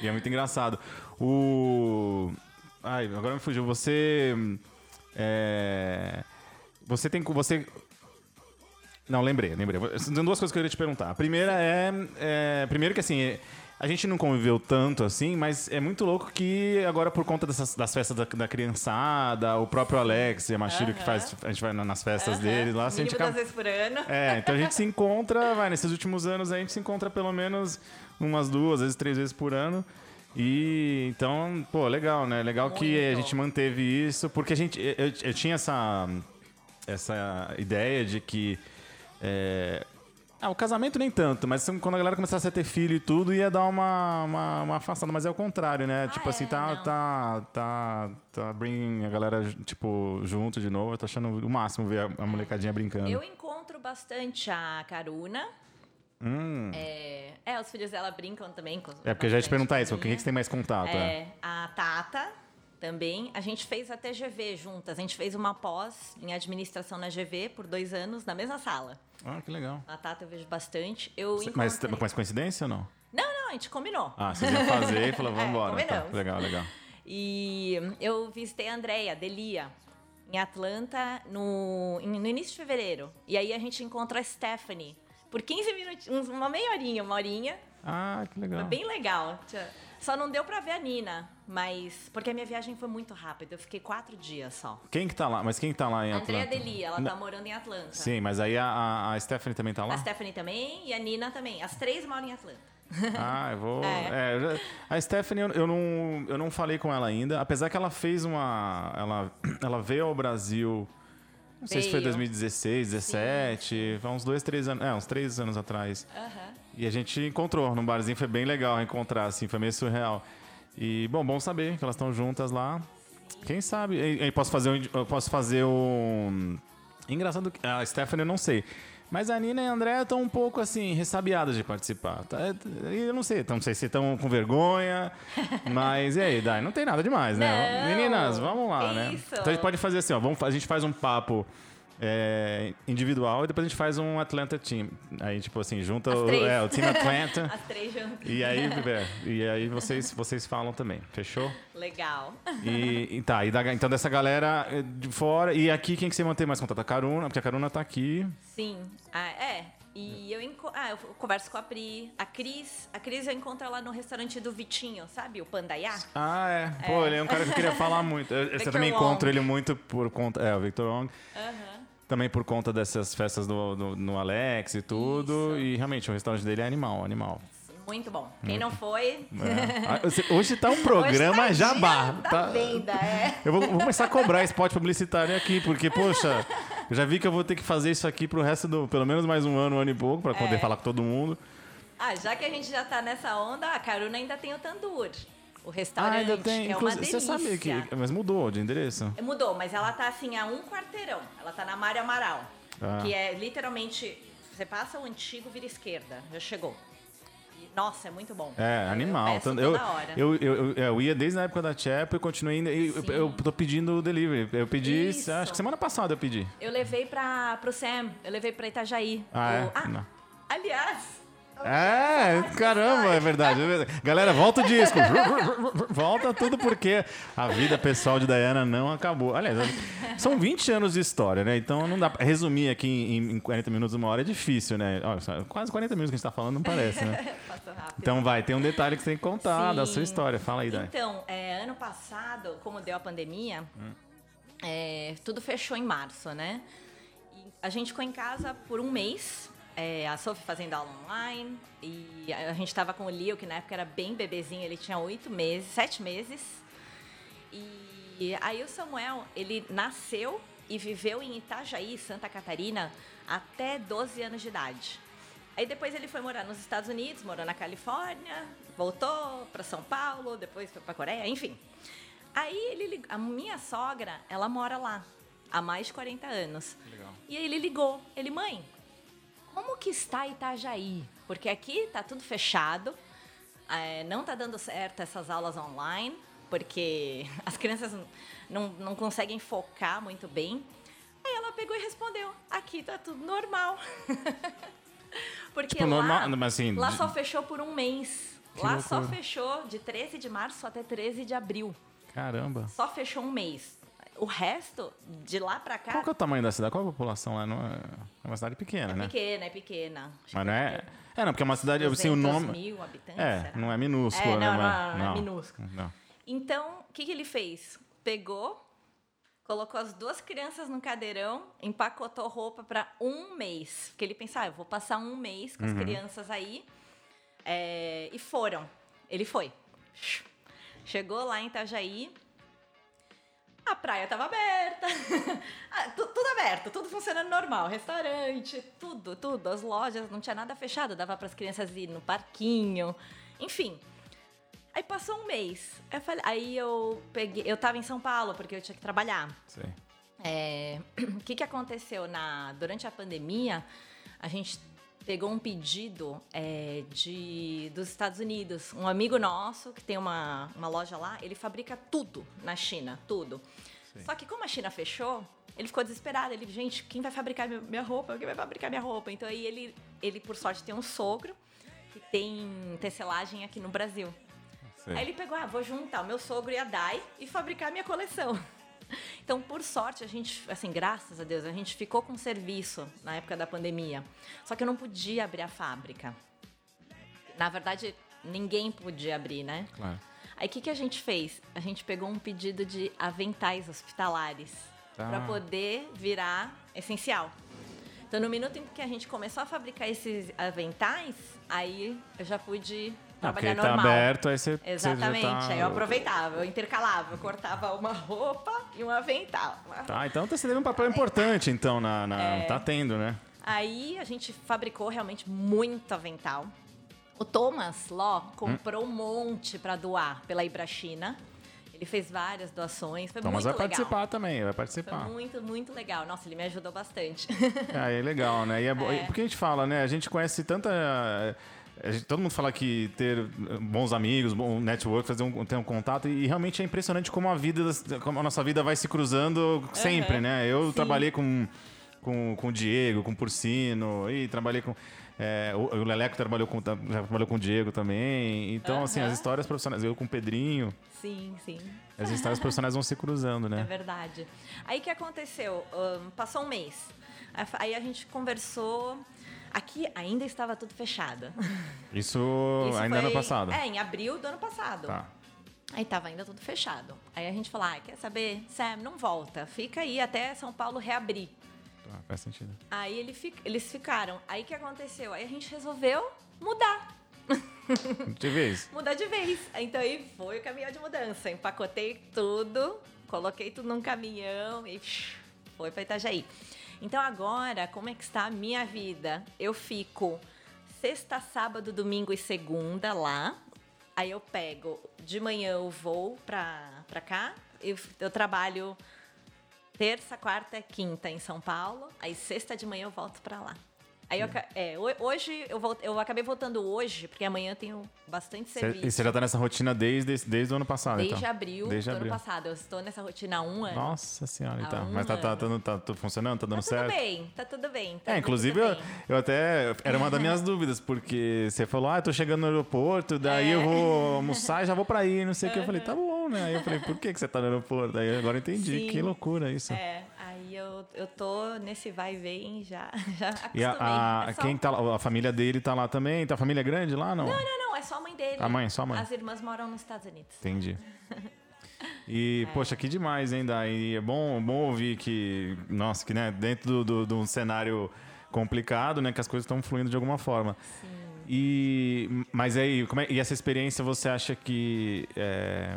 E é muito engraçado. O... Ai, agora me fugiu. Você... É... Você tem... Você... Não, lembrei, lembrei. Tem duas coisas que eu queria te perguntar. A primeira é, é- primeiro que assim, a gente não conviveu tanto assim, mas é muito louco que agora por conta dessas, das festas da, da criançada, o próprio Alex e a Machiro que faz, a gente vai na- nas festas dele lá, assim, a gente acaba- vezes por ano. é, então a gente se encontra, vai, nesses últimos anos a gente se encontra pelo menos umas duas, vezes três vezes por ano. E então, pô, legal, né? Legal que a Muito. gente manteve isso, porque a gente. Eu, eu tinha essa, essa ideia de que. É, ah, o casamento nem tanto, mas assim, quando a galera começasse a ter filho e tudo, ia dar uma, uma, uma afastada. Mas é o contrário, né? tipo é? assim, tá, Não. tá, tá, tá bringing a galera, tipo, junto de novo. Eu tô achando o máximo ver a, a molecadinha brincando. Eu encontro bastante a Karuna. É, é, os filhos dela brincam também com Hum. É porque já ia te perguntar isso, com quem é que você tem mais contato? É. É, a Tata também. A gente fez a TGV juntas. A gente fez uma pós em administração na GV por dois anos, na mesma sala. Ah, que legal. A Tata eu vejo bastante. Eu Mas, encontrei- mas coincidência ou não? Não, não, a gente combinou. Ah, vocês iam fazer e É, vamos embora. tá, combinamos. legal, legal. E eu visitei a Andrea, Delia, em Atlanta, no, no início de fevereiro. E aí a gente encontra a Stephanie. Por 15 minutinhos, uma meia horinha, uma horinha. Ah, que legal. Foi bem legal. Só não deu pra ver a Nina, mas... Porque a minha viagem foi muito rápida. Eu fiquei quatro dias só. Quem que tá lá? Mas quem que tá lá em A Atlanta? Andrea Delia, ela tá morando em Atlanta. Sim, mas aí a, a, Stephanie também tá lá? A Stephanie também e a Nina também. As três moram em Atlanta. Ah, eu vou. É. é, a Stephanie, eu, eu não, eu não falei com ela ainda, apesar que ela fez uma. Ela, ela veio ao Brasil. Não sei se foi Veio. 2016, 17, foi uns dois, três anos. É, uns três anos atrás. Aham. E a gente encontrou num barzinho, foi bem legal encontrar, assim, foi meio surreal. E, bom, bom saber que elas estão juntas lá. Quem sabe? E- e posso fazer um. Eu posso fazer um. Engraçado que. A Stephanie eu não sei. Mas a Nina e a André estão um pouco assim, ressabiadas de participar. Tá? E Eu não sei, então, não sei se estão com vergonha. Mas e aí, Dai? Não tem nada demais, né? Não, Meninas, vamos lá, né? Então a gente pode fazer assim, ó. Vamos, a gente faz um papo é, individual e depois a gente faz um Atlanta Team. Aí, tipo assim, junta o, é, o time Atlanta. As três juntas. E aí, é, e aí vocês, vocês falam também, fechou? Legal. E, e tá, e da- então dessa galera eh, de fora. E aqui quem que você mantém mais contato? A Caruna, porque a Caruna tá aqui. Sim. Ah, é. E eu, ah, eu converso com a Pri. A Cris. A Cris eu encontro ela no restaurante do Vitinho, sabe? O Pandaiá. Ah, é. Pô, ele é um cara que eu queria falar muito. Eu, também Wong. encontro ele muito por conta. É, o Victor Wong. Aham. Também por conta dessas festas do, do- no Alex e tudo. Isso. E realmente o restaurante dele é animal, animal. Muito bom. Quem não foi. É. Ah, Hoje tá um programa tá jabá. Tá, venda, é. eu vou, vou começar a cobrar spot publicitário aqui, porque, poxa, Eu já vi que eu vou ter que fazer isso aqui pro resto do. Pelo menos mais um ano, um ano e pouco, pra poder É. falar com todo mundo. Ah, já que a gente já tá nessa onda, a Caruna ainda tem o tandur. O restaurante Ah, ainda tem. é uma delícia. Você sabe que. Mas mudou de endereço? Mudou, mas ela tá assim a um quarteirão. Ela tá na Mário Amaral. Ah. Que é literalmente. Você passa o antigo, vira esquerda. Já chegou. Nossa, é muito bom. É, Eu animal. toda eu, hora. eu, eu, eu, eu ia desde a época da Chap e continuei ainda. Eu, eu tô pedindo o delivery. Eu pedi. Isso. Acho que semana passada eu pedi. Eu levei pra, pro Sam, eu levei pra Itajaí. Ah, é? Ah aliás, É, caramba, é verdade, é verdade. Galera, volta o disco. volta tudo porque a vida pessoal de Diana não acabou. Aliás, são 20 anos de história, né? Então não dá pra resumir aqui em, em 40 minutos, uma hora é difícil, né? Olha, quase 40 minutos que a gente tá falando, não parece, né? Então vai, tem um detalhe que você tem que contar da Sim. sua história. Fala aí, Dai. Então, é, ano passado, como deu a pandemia, Hum. é, tudo fechou em março, né? E a gente ficou em casa por um mês. É, a Sophie fazendo aula online. E a gente tava com o Leo, que na época era bem bebezinho, ele tinha oito meses, sete meses. E aí o Samuel, ele nasceu e viveu em Itajaí, Santa Catarina, até 12 anos de idade. Aí depois ele foi morar nos Estados Unidos, morou na Califórnia, voltou para São Paulo, depois foi para Coreia, enfim. Aí ele, a minha sogra, ela mora lá há mais de 40 anos. Legal. E aí ele ligou, ele mãe, como que está Itajaí? Porque aqui tá tudo fechado, é, não tá dando certo essas aulas online, porque as crianças não- não, conseguem focar muito bem. Aí ela pegou e respondeu: aqui tá tudo normal. porque Tipo, lá, normal, mas assim, lá só fechou por um mês. Que lá só loucura. fechou de 13 de março até 13 de abril. Caramba. Só fechou um mês. O resto, de lá pra cá, Qual que é o tamanho da cidade? Qual a população lá? Não é... é uma cidade pequena, é né? pequena, é pequena. Acho Mas não é. É, não, porque é uma cidade. Assim, o 200 nome. mil habitantes, É, será? não é minúsculo, É, né? não, mas- não, é minúsculo. Não. Então, o que, que ele fez? Pegou, colocou as duas crianças no cadeirão, empacotou roupa para um mês. Porque ele pensava, ah, eu vou passar um mês com as Uhum. crianças aí. É, e foram. Ele foi. Chegou lá em Itajaí. A praia estava aberta. Ah, tu- tudo aberto, tudo funcionando normal. Restaurante, tudo, tudo. As lojas, não tinha nada fechado. Dava para as crianças ir no parquinho. Enfim. Aí passou um mês. Eu falei- aí eu peguei. Eu tava em São Paulo porque eu tinha que trabalhar. Sei. É, o que, que aconteceu na durante a pandemia? A gente pegou um pedido é, de dos Estados Unidos. Um amigo nosso que tem uma, uma loja lá, ele fabrica tudo na China, tudo. Só que como a China fechou, ele ficou desesperado. Ele, gente, quem vai fabricar minha- roupa? Quem vai fabricar minha roupa? Então aí ele, ele por sorte tem um sogro que tem tecelagem aqui no Brasil. sei. Aí ele pegou, ah, vou juntar o meu sogro e a Dai e fabricar minha coleção. Então, por sorte, a gente, assim, graças a Deus, a gente ficou com serviço na época da pandemia. Só que eu não podia abrir a fábrica. Na verdade, ninguém podia abrir, né? Claro. Aí o que, que a gente fez? A gente pegou um pedido de aventais hospitalares Tá. para poder virar essencial. Então, no minuto em que a gente começou a fabricar esses aventais, aí eu já pude Ah, trabalhar tá normal. aberto, aí você. você Exatamente. tá- Aí eu aproveitava, eu intercalava, eu cortava uma roupa e um avental. Tá, então você teve um papel importante, então, na. na- É. Tá tendo, né? Aí a gente fabricou realmente muito avental. O Thomas Ló comprou um monte para doar pela Ibrachina. Ele fez várias doações, foi Thomas muito vai legal. participar também, vai Foi participar. muito, muito legal. Nossa, ele me ajudou bastante. É, é legal, né? E é, É. Porque a gente fala, né? A gente conhece tanta. Gente- todo mundo fala que ter bons amigos, bom network, fazer um, ter um contato, e realmente é impressionante como a vida, como a nossa vida vai se cruzando sempre, Aham. né? Eu Sim. trabalhei com, com, com o Diego, com o Porcino, e trabalhei com. é, o, o Leleco trabalhou com, trabalhou com o Diego também. Então, assim, as histórias profissionais. Eu com o Pedrinho. sim, sim. As histórias profissionais vão se cruzando, É né? verdade. Aí o que aconteceu? Ahn, passou um mês. Aí a gente conversou. Aqui ainda estava tudo fechado. Isso, Isso ainda foi- ano passado. É, em abril do ano passado. Tá. Aí tava ainda tudo fechado. Aí a gente falou: ah, quer saber? Sam, não volta. Fica aí até São Paulo reabrir. Tá, faz sentido. Aí ele eles ficaram. Aí o que aconteceu? Aí a gente resolveu mudar. De vez. Mudar de vez. Então aí foi o caminhão de mudança. Empacotei tudo, coloquei tudo num caminhão e foi pra Itajaí. Então agora, como é que está a minha vida? Eu fico sexta, sábado, domingo e segunda lá. Aí eu pego, de manhã eu vou pra, pra cá, eu, eu trabalho terça, quarta, quinta em São Paulo, aí sexta de manhã eu volto pra lá. Aí eu, é, ho- hoje eu, eu acabei voltando hoje, porque amanhã eu tenho bastante serviço. e você já tá nessa rotina desde, desde o ano passado, Desde então? abril Desde do abril. ano passado. Eu estou nessa rotina há um ano. Nossa senhora, então. um Mas tá, tá, tá, tá tudo funcionando? Tá dando Tá tudo certo? bem, tá tudo bem. tá É, tudo inclusive eu, eu até. Era uma das minhas dúvidas, porque você falou, ah, eu tô chegando no aeroporto, daí É. eu vou almoçar e já vou pra aí, não sei o que. Eu falei, tá bom, né? Aí eu falei, por que, que você tá no aeroporto? Daí agora eu entendi. Sim. Que loucura isso. É, eu, eu tô nesse vai e vem já, já acostumei. E a, a- É só- quem tá lá, a família dele tá lá também? Tá a família grande lá? Não? Não, não, não, é só a mãe dele. A mãe, só a mãe. As irmãs moram nos Estados Unidos. Entendi. E, poxa, que demais, hein, Daí? É bom, bom ouvir que, nossa, que né, dentro do- do- de um cenário complicado, né, que as coisas estão fluindo de alguma forma. E, mas aí, como é, e essa experiência você acha que é,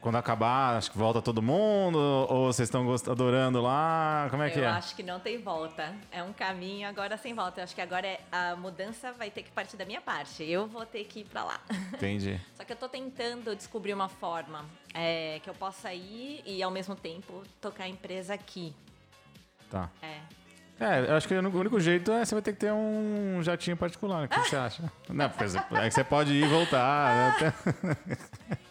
quando acabar, acho que volta todo mundo? Ou vocês estão adorando lá? Como é que eu é? acho que não tem volta. É um caminho agora sem volta. Eu acho que agora é- a mudança vai ter que partir da minha parte. Eu vou ter que ir pra lá. Entendi. Só que eu tô tentando descobrir uma forma é, que eu possa ir e ao mesmo tempo tocar a empresa aqui. Tá. É. É, eu acho que o único- jeito é você vai ter que ter um jatinho particular. O que você acha? Não, porque é que você pode ir e voltar. né?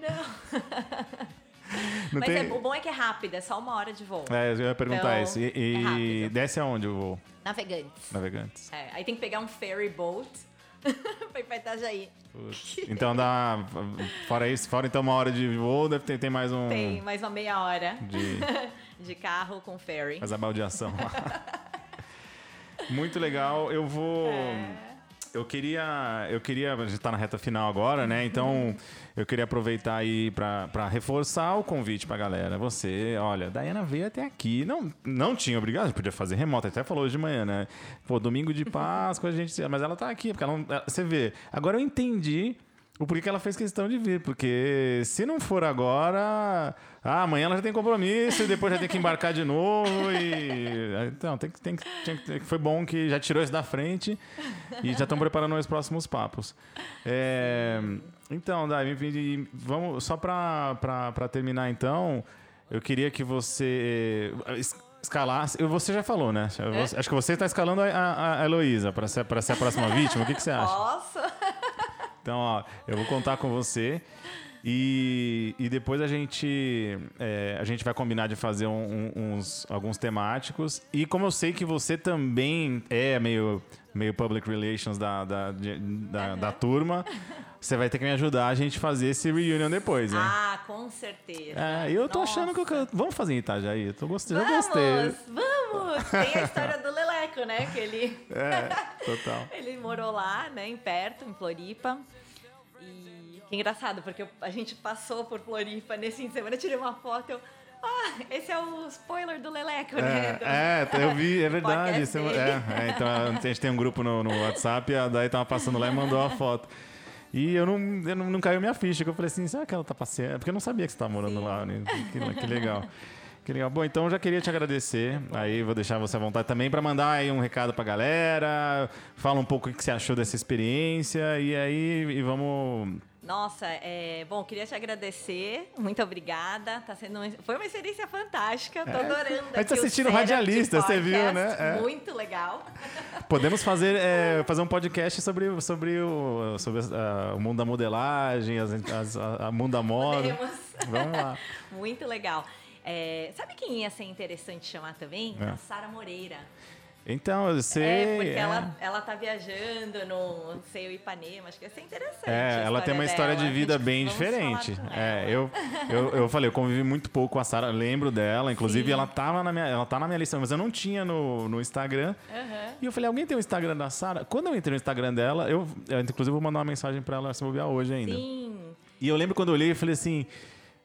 Não. Não Mas tem- é- o bom é que é rápido, é só uma hora de voo. É, eu ia perguntar Então, isso. E, é e rápido. desce aonde o voo? Navegantes. Navegantes. É, aí tem que pegar um ferry boat pra ir pra Itajaí. Putz. Então dá. Fora isso, fora então uma hora de voo, deve ter tem mais um. Tem mais uma meia hora De, de carro com ferry. mais a baldeação lá. Muito legal. Eu vou. É. Eu queria, eu queria, a gente tá na reta final agora, né? Então, eu queria aproveitar aí pra reforçar o convite pra galera. Você, olha, Daiana veio até aqui. Não, não tinha obrigado, a podia fazer remoto, até falou hoje de manhã, né? Pô, domingo de Páscoa, a gente. Mas ela tá aqui, porque ela não. Você vê. Agora eu entendi o porquê que ela fez questão de vir, porque se não for agora, ah, amanhã ela já tem compromisso e depois já tem que embarcar de novo e então tem que tem que, que foi bom que já tirou isso da frente e já estão preparando os próximos papos. É, então, Dai, vamos só para para terminar então, eu queria que você eh, es- escalasse. Você já falou, né? Você- Acho que você está escalando a, a, a Heloísa para ser, ser a próxima vítima. O que, que você acha? Nossa! Então, ó, eu vou contar com você. E, e depois a gente, é, a gente vai combinar de fazer um- um- uns, alguns temáticos. E como eu sei que você também é meio, meio public relations da, da, de- da, da turma, você vai ter que me ajudar a gente fazer esse reunion depois, né? Ah, com certeza. É, eu tô Nossa. achando que eu, vamos fazer em Itajaí. Eu tô gostei, já Vamos, gostei. vamos! Tem a história do Leleco, né? Que ele, É, total. ele morou lá, né? Em perto, em Floripa. E que engraçado, porque a gente passou por Floripa nesse fim de semana, eu tirei uma foto, eu... Ah, esse é o spoiler do Leleco, né? Do- É, é, eu vi, é verdade. é- é, é, então a gente tem um grupo no, no WhatsApp a Dai tava passando lá e mandou a foto. E eu não, eu não, não caiu minha ficha, que eu falei assim, será que ela tá passeando? Porque eu não sabia que você tava morando lá, né? Que, que legal. Que legal. Bom, então eu já queria te agradecer. Aí vou deixar você à vontade também para mandar aí um recado pra galera. Fala um pouco o que você achou dessa experiência e aí e vamos Nossa, é, bom, queria te agradecer. Muito obrigada. Tá sendo uma- foi uma experiência fantástica. Tô É, adorando. a gente tá o assistindo setup radialista, você viu, né? É. Muito legal. Podemos fazer, é, fazer um podcast sobre, sobre, o, sobre o mundo da modelagem, as, as, a, a mundo da moda. Podemos. Vamos lá. Muito legal. É, sabe quem ia ser interessante chamar também? É. A Sara Moreira. Então, eu sei. é, porque é. Ela, ela tá viajando no, não sei, o Ipanema, acho que ia ser interessante. É, ela tem uma história dela. de vida Gente, bem diferente. É, eu, eu, eu falei, eu convivi muito pouco com a Sara, lembro dela, inclusive Sim. ela tava na minha, ela tá na minha lista, mas eu não tinha no, no Instagram. Aham. E eu falei, alguém tem o Instagram da Sara? Quando eu entrei no Instagram dela, eu, eu inclusive vou mandar uma mensagem pra ela se bobear hoje ainda. Sim. E eu lembro quando eu olhei e falei assim.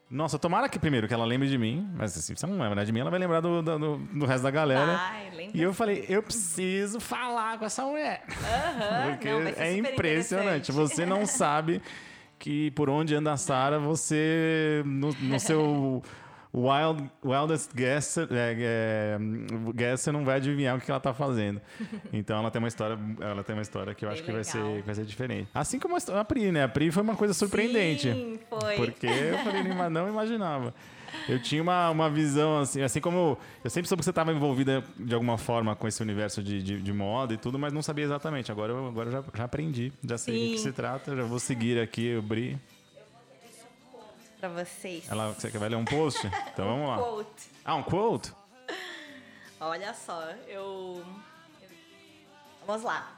Nossa, tomara que primeiro que ela lembre de mim, mas assim, se você não lembra né, de mim, ela vai lembrar do, do, do- resto da galera. Lembra e eu falei, eu preciso falar com essa mulher. Aham, Porque não, é impressionante. Você não sabe que por onde anda a Sara, você, no, no seu Wild, wildest guess, é, é, guess você não vai adivinhar o que ela tá fazendo. Então ela tem uma história, ela tem uma história que eu acho que vai ser, vai ser diferente. Assim como a, Pri, né? A Pri foi uma coisa surpreendente. Sim, foi. Porque eu falei, "Não- imaginava. Eu tinha uma, uma visão assim, assim como eu sempre soube que você estava envolvida de alguma forma com esse universo de, de, de moda e tudo, mas não sabia exatamente. Agora eu agora eu já, já aprendi, já sei do que Sim. se trata, já vou seguir aqui o Bri. Pra vocês. Ela, você quer vai ler um post? Então vamos lá. Quote. Ah, um quote? Olha só, eu. Vamos lá.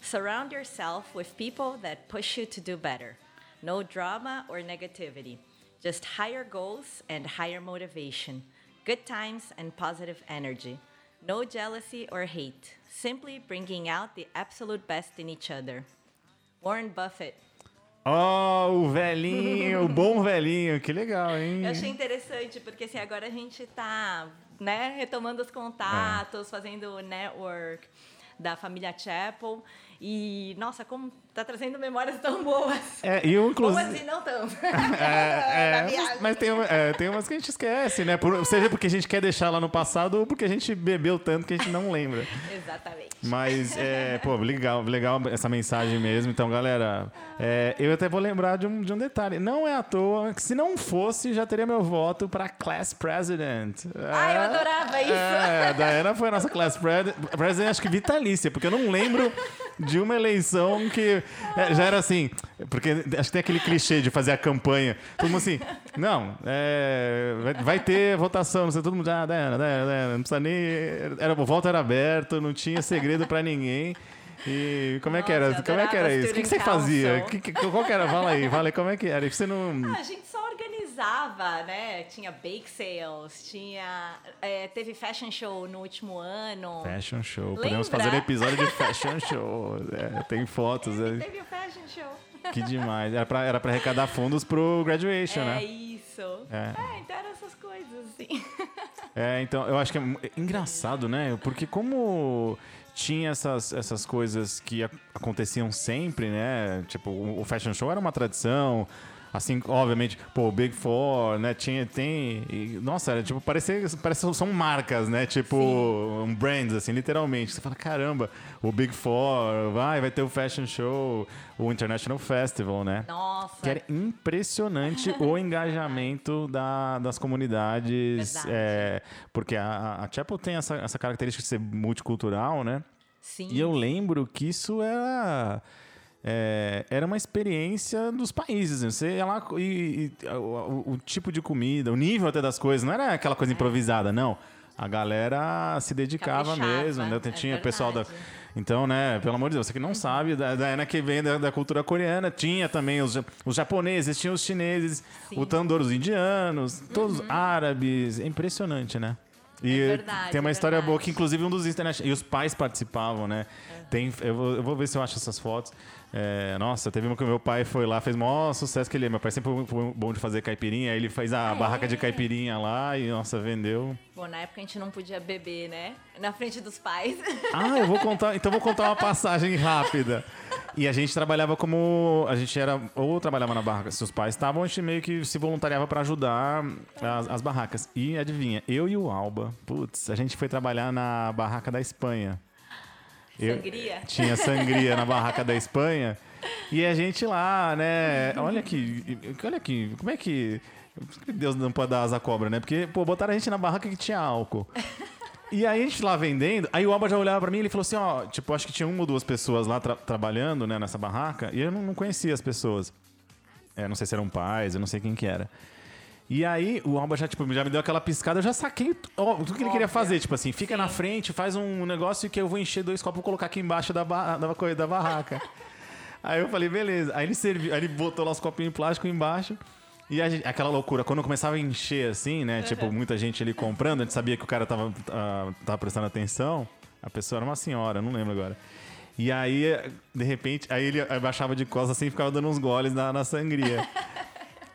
Surround yourself with people that push you to do better. No drama or negativity. Just higher goals and higher motivation. Good times and positive energy. No jealousy or hate. Simply bringing out the absolute best in each other. Warren Buffett. Oh, o velhinho, o bom velhinho, que legal, hein? Eu achei interessante, porque assim, agora a gente tá, né, retomando os contatos, fazendo o network da família Chapel. E, nossa, como tá trazendo memórias tão boas. É, e eu, inclusive. Boas e não tão. É, é, viagem. mas tem, é, tem umas que a gente esquece, né? Por, seja porque a gente quer deixar lá no passado ou porque a gente bebeu tanto que a gente não lembra. Exatamente. Mas, é, pô, legal, legal essa mensagem mesmo. Então, galera, é, eu até vou lembrar de um, de um detalhe. Não é à toa, que se não fosse, já teria meu voto para Class President. Ah, eu É, adorava isso. É, a Diana foi a nossa Class Pre- President, acho que vitalícia, porque eu não lembro de uma eleição que é, já era assim. Porque acho que tem aquele clichê de fazer a campanha. Todo mundo assim, não, é, vai, vai ter votação, não sei, todo mundo, ah, Diana, Diana, Diana, não precisa nem. Era, o voto era aberto, não tinha segredo pra ninguém. E como é que era? Nossa, Como é que era adorava isso? O que, que você fazia? Que- que- qual que era? Fala aí, fala aí, como é que era? Você não. Ah, a gente organizava, né? Tinha bake sales, tinha. é, teve fashion show no último ano. Fashion show. Podemos Lembra? fazer um episódio de fashion show. É, tem fotos. É, Teve o fashion show. que demais. Era pra, era pra arrecadar fundos pro graduation, É né? isso. É. É. então eram essas coisas, assim. É, então, eu acho que é é engraçado, né? Porque como tinha essas, essas coisas que ac- aconteciam sempre, né? Tipo, o fashion show era uma tradição. Assim, obviamente, pô, o Big Four, né? Tinha, tem. e, nossa, era, tipo, parece, parece são marcas, né? Tipo, um brands, assim, literalmente. Você fala, caramba, o Big Four, vai, vai ter o Fashion Show, o International Festival, né? Nossa. Que era impressionante o engajamento da- das comunidades. É, porque a, a Chapel tem essa, essa característica de ser multicultural, né? Sim. E eu lembro que isso era. é, era uma experiência dos países. né? Você ia lá e, e o, o- tipo de comida, o nível até das coisas, não era aquela coisa improvisada, não. A galera se dedicava Caprichava, mesmo, né? é Tinha pessoal da. Então, né, pelo amor de Deus, você que não sabe, da, da Ana que vem da, da cultura coreana, tinha também os, os japoneses, tinha os chineses, o tandoor, os indianos, todos os árabes. É impressionante, né? E É verdade, tem uma é história boa que, inclusive, um dos internet. E os pais participavam, né? Tem, eu, vou, eu vou ver se eu acho essas fotos. É, nossa, teve uma que o meu pai foi lá, fez o maior sucesso que ele é. Meu pai sempre foi bom de fazer caipirinha, aí ele fez a Ah, barraca é? de caipirinha lá e, nossa, vendeu. Bom, na época a gente não podia beber, né? Na frente dos pais. Ah, eu vou contar. Então vou contar uma passagem rápida. E a gente trabalhava como. A gente era. Ou trabalhava na barraca. Se os pais estavam, a gente meio que se voluntariava para ajudar as, as barracas. E adivinha, eu e o Alba, putz, a gente foi trabalhar na barraca da Espanha. Eu- Sangria? tinha sangria na barraca da Espanha. E a gente lá, né? Olha que. Olha que. Como é que. Deus não pode dar asa à cobra, né? Porque, pô, botaram a gente na barraca que tinha álcool. E aí a gente lá vendendo, aí o Alba já olhava pra mim e ele falou assim, ó, tipo, acho que tinha uma ou duas pessoas lá tra- trabalhando, né, nessa barraca, e eu não, não conhecia as pessoas. É, não sei se eram pais, eu não sei quem que era. E aí o Alba já, tipo, já me deu aquela piscada, eu já saquei ó, tudo que ele queria fazer. Tipo assim, fica na frente, faz um negócio que eu vou encher dois copos e colocar aqui embaixo da, ba da, coisa- da barraca. aí eu falei, beleza. Aí ele serviu, aí ele botou lá os copinhos de plástico embaixo. E a gente- aquela loucura, quando começava a encher assim, né? Tipo, muita gente ali comprando, a gente sabia que o cara tava, ah, tava prestando atenção. A pessoa era uma senhora, não lembro agora. E aí, de repente, aí ele abaixava de costas assim e ficava dando uns goles na, na sangria.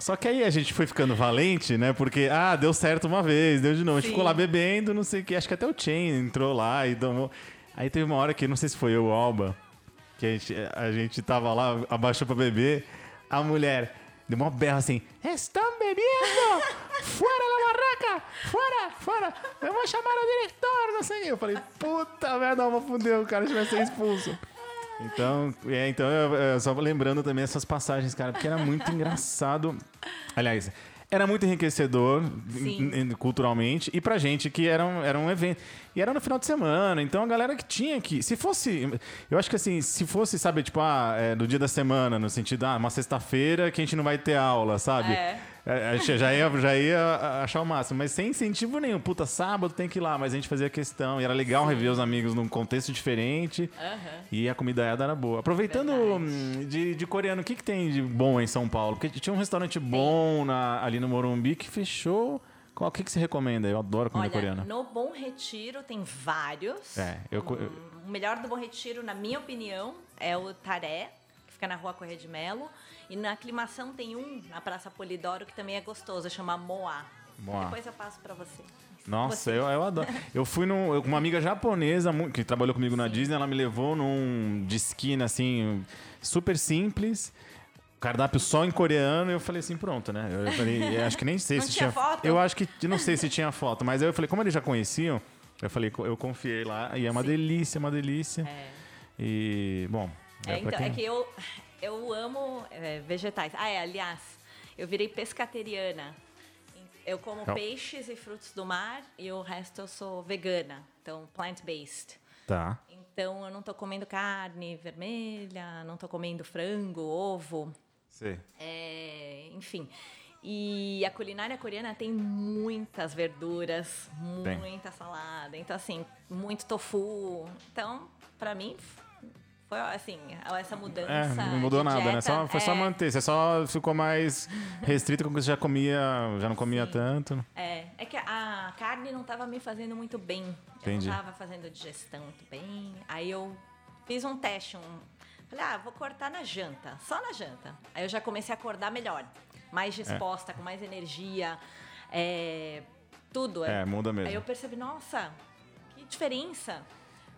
Só que aí a gente foi ficando valente, né? Porque, ah, deu certo uma vez, deu de novo. A gente ficou lá bebendo, não sei o que. Acho que até o Chain entrou lá e tomou. Aí teve uma hora que, não sei se foi eu ou Alba, que a gente, a gente tava lá, abaixou pra beber. A mulher, Deu uma berra assim, estão bebendo! Fora da barraca! Fora, fora! Eu vou chamar o diretor, não sei o quê. Eu falei, puta merda, vou foder, o cara vai ser expulso. Então, é, então eu, eu só lembrando também essas passagens, cara, porque era muito engraçado. Aliás, era muito enriquecedor culturalmente e pra gente que era um, era um evento. E era no final de semana, então a galera que tinha que. Se fosse. Eu acho que assim, se fosse, sabe, tipo, ah, é, no dia da semana, no sentido, ah, uma sexta-feira que a gente não vai ter aula, sabe? É. É, a gente já ia, já ia achar o máximo, mas sem incentivo nenhum. Puta, sábado tem que ir lá, mas a gente fazia questão. E era legal rever os amigos num contexto diferente. Aham. E a comida era boa. Aproveitando hum, de, de coreano, o que, que tem de bom em São Paulo? Porque tinha um restaurante bom na- ali no Morumbi que fechou. Qual, o que, que você recomenda? Eu adoro comida Olha, coreana. no Bom Retiro tem vários. É, eu, O melhor do Bom Retiro, na minha opinião, é o Taré, que fica na rua Correia de Melo. E na aclimação tem um na Praça Polidoro que também é gostoso, chama Moá. Moá. Depois eu passo pra você. Nossa, eu, eu adoro. Eu fui num, com uma amiga japonesa que trabalhou comigo na Disney, ela me levou num de esquina, assim, super simples. Cardápio só em coreano, e eu falei assim, pronto, né? Eu falei, acho que nem sei se tinha foto? Eu acho que não sei se tinha foto, mas aí eu falei, como eles já conheciam, eu falei, eu confiei lá, e é uma Sim. delícia, uma delícia. É. E, bom, É, é, então, quem... é que eu, eu amo é, vegetais. Ah, é, aliás, eu virei pescateriana. Eu como Legal. peixes e frutos do mar e o resto eu sou vegana. Então, plant-based. Tá. Então, eu não tô comendo carne vermelha, não tô comendo frango, ovo, Sei. é, enfim. E a culinária coreana tem muitas verduras, Tem. muita salada. Então, assim, muito tofu. Então, pra mim, foi assim, essa mudança. É, não mudou nada, né? dieta, Só, foi só é, manter. Você só ficou mais restrito com o que você já comia, já não comia Sim. tanto. É, é que a carne não estava me fazendo muito bem. Entendi. Eu não estava fazendo digestão muito bem. Aí eu fiz um teste, um. Falei, ah, vou cortar na janta, só na janta. Aí eu já comecei a acordar melhor, mais disposta, com mais energia, é, tudo. É, muda mesmo. Aí eu percebi, nossa, que diferença.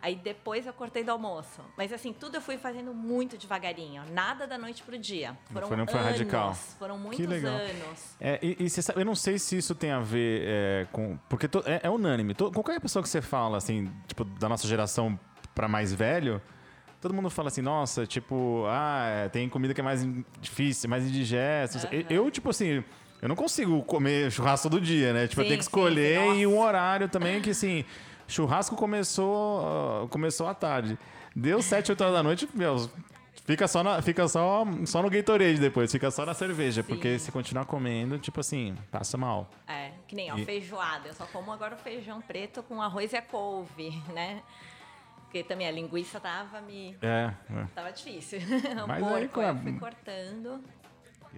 Aí depois eu cortei do almoço. Mas assim, tudo eu fui fazendo muito devagarinho. Nada da noite pro dia. Foram foi- não foi anos, radical. Foram Que muitos legal. anos. É, e, e sabe, eu não sei se isso tem a ver é, com. Porque to- é, é unânime. To- qualquer pessoa que você fala, assim, tipo, da nossa geração pra mais velho, todo mundo fala assim, nossa, tipo, ah, é, tem comida que é mais difícil, mais indigesta. Eu- Eu, tipo assim. Eu não consigo comer churrasco todo dia, né? Tipo, eu Sim, tenho que sim, escolher sim, e um horário também que, assim, churrasco começou, ah, começou à tarde. Deu 7, 8 horas da noite, meu, fica só, na- fica só, só no Gatorade depois, fica só na cerveja, Sim. porque se continuar comendo, tipo assim, passa mal. É, que nem, ó, E- feijoada. Eu só como agora o feijão preto com arroz e a couve, né? Porque também a linguiça tava me... É, é. Tava difícil. Mas o aí, porco eu claro. fui cortando.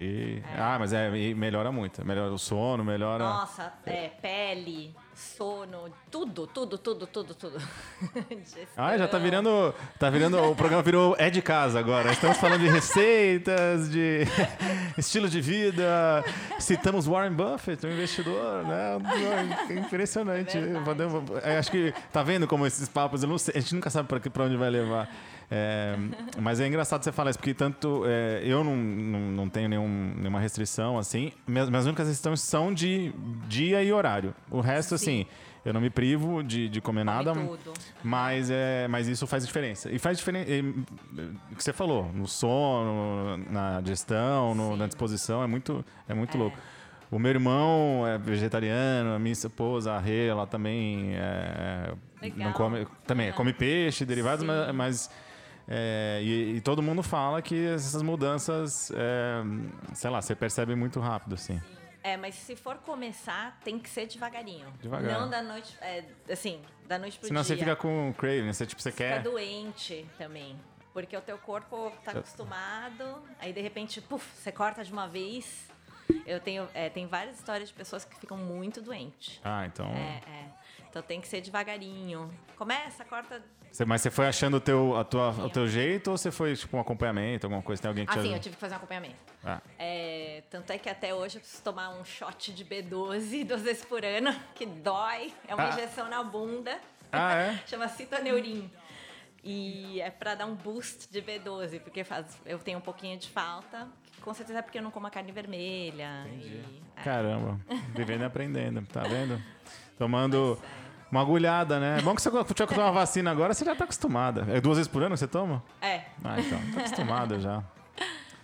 E- Ah, mas é, melhora muito. Melhora o sono, melhora. Nossa, é, pele, sono, tudo, tudo, tudo, tudo, tudo. Ah, já tá virando. Tá virando. O programa virou É de Casa agora. Estamos falando de receitas, de estilo de vida. Citamos Warren Buffett, um investidor, né? É impressionante. É é, acho que. Tá vendo como esses papos, sei, a gente nunca sabe pra onde vai levar. É, mas é engraçado você falar isso, porque tanto é, eu não, não, não tenho nenhum, nenhuma restrição, assim. Minhas, minhas únicas restrições são de dia e horário. O resto, Sim. assim, eu não me privo de, de comer Come nada. tudo. Mas, é, mas isso faz diferença. E faz diferença. O que você falou, no sono, na digestão, no- na disposição, é muito, é muito É. louco. O meu irmão é vegetariano, a minha esposa, a Rê, ela também é, não come, também come peixe, derivados, Sim. mas, mas, é, e, e todo mundo fala que essas mudanças, é, sei lá, você percebe muito rápido, assim. É, mas se for começar, tem que ser devagarinho. Devagar. Não da noite, é, assim, da noite pro Senão dia. você fica com craving, você, tipo, você Fica quer... doente também. Porque o teu corpo tá acostumado, aí de repente, puf, você corta de uma vez. Eu tenho, é, tem várias histórias de pessoas que ficam muito doentes. Ah, então... É, é. Então tem que ser devagarinho. Começa, corta. Você- mas você foi achando o teu, a tua, o teu jeito ou você foi, tipo, um acompanhamento, alguma coisa? Tem alguém que te Assim, ajuda? eu tive que fazer um acompanhamento. Ah, É, tanto é que até hoje eu preciso tomar um shot de B12 duas vezes por ano, que dói. É uma Ah. injeção na bunda. Ah, é? Chama citoneurin. E é pra dar um boost de B12, porque faz, eu tenho um pouquinho de falta. com certeza é porque eu não como a carne vermelha. E, é. Caramba, vivendo e aprendendo, tá vendo? Tomando uma agulhada, né? É bom que você tinha que tomar uma vacina agora, você já tá acostumada. É duas vezes por ano que você toma? É. Ah, então, tá acostumada já.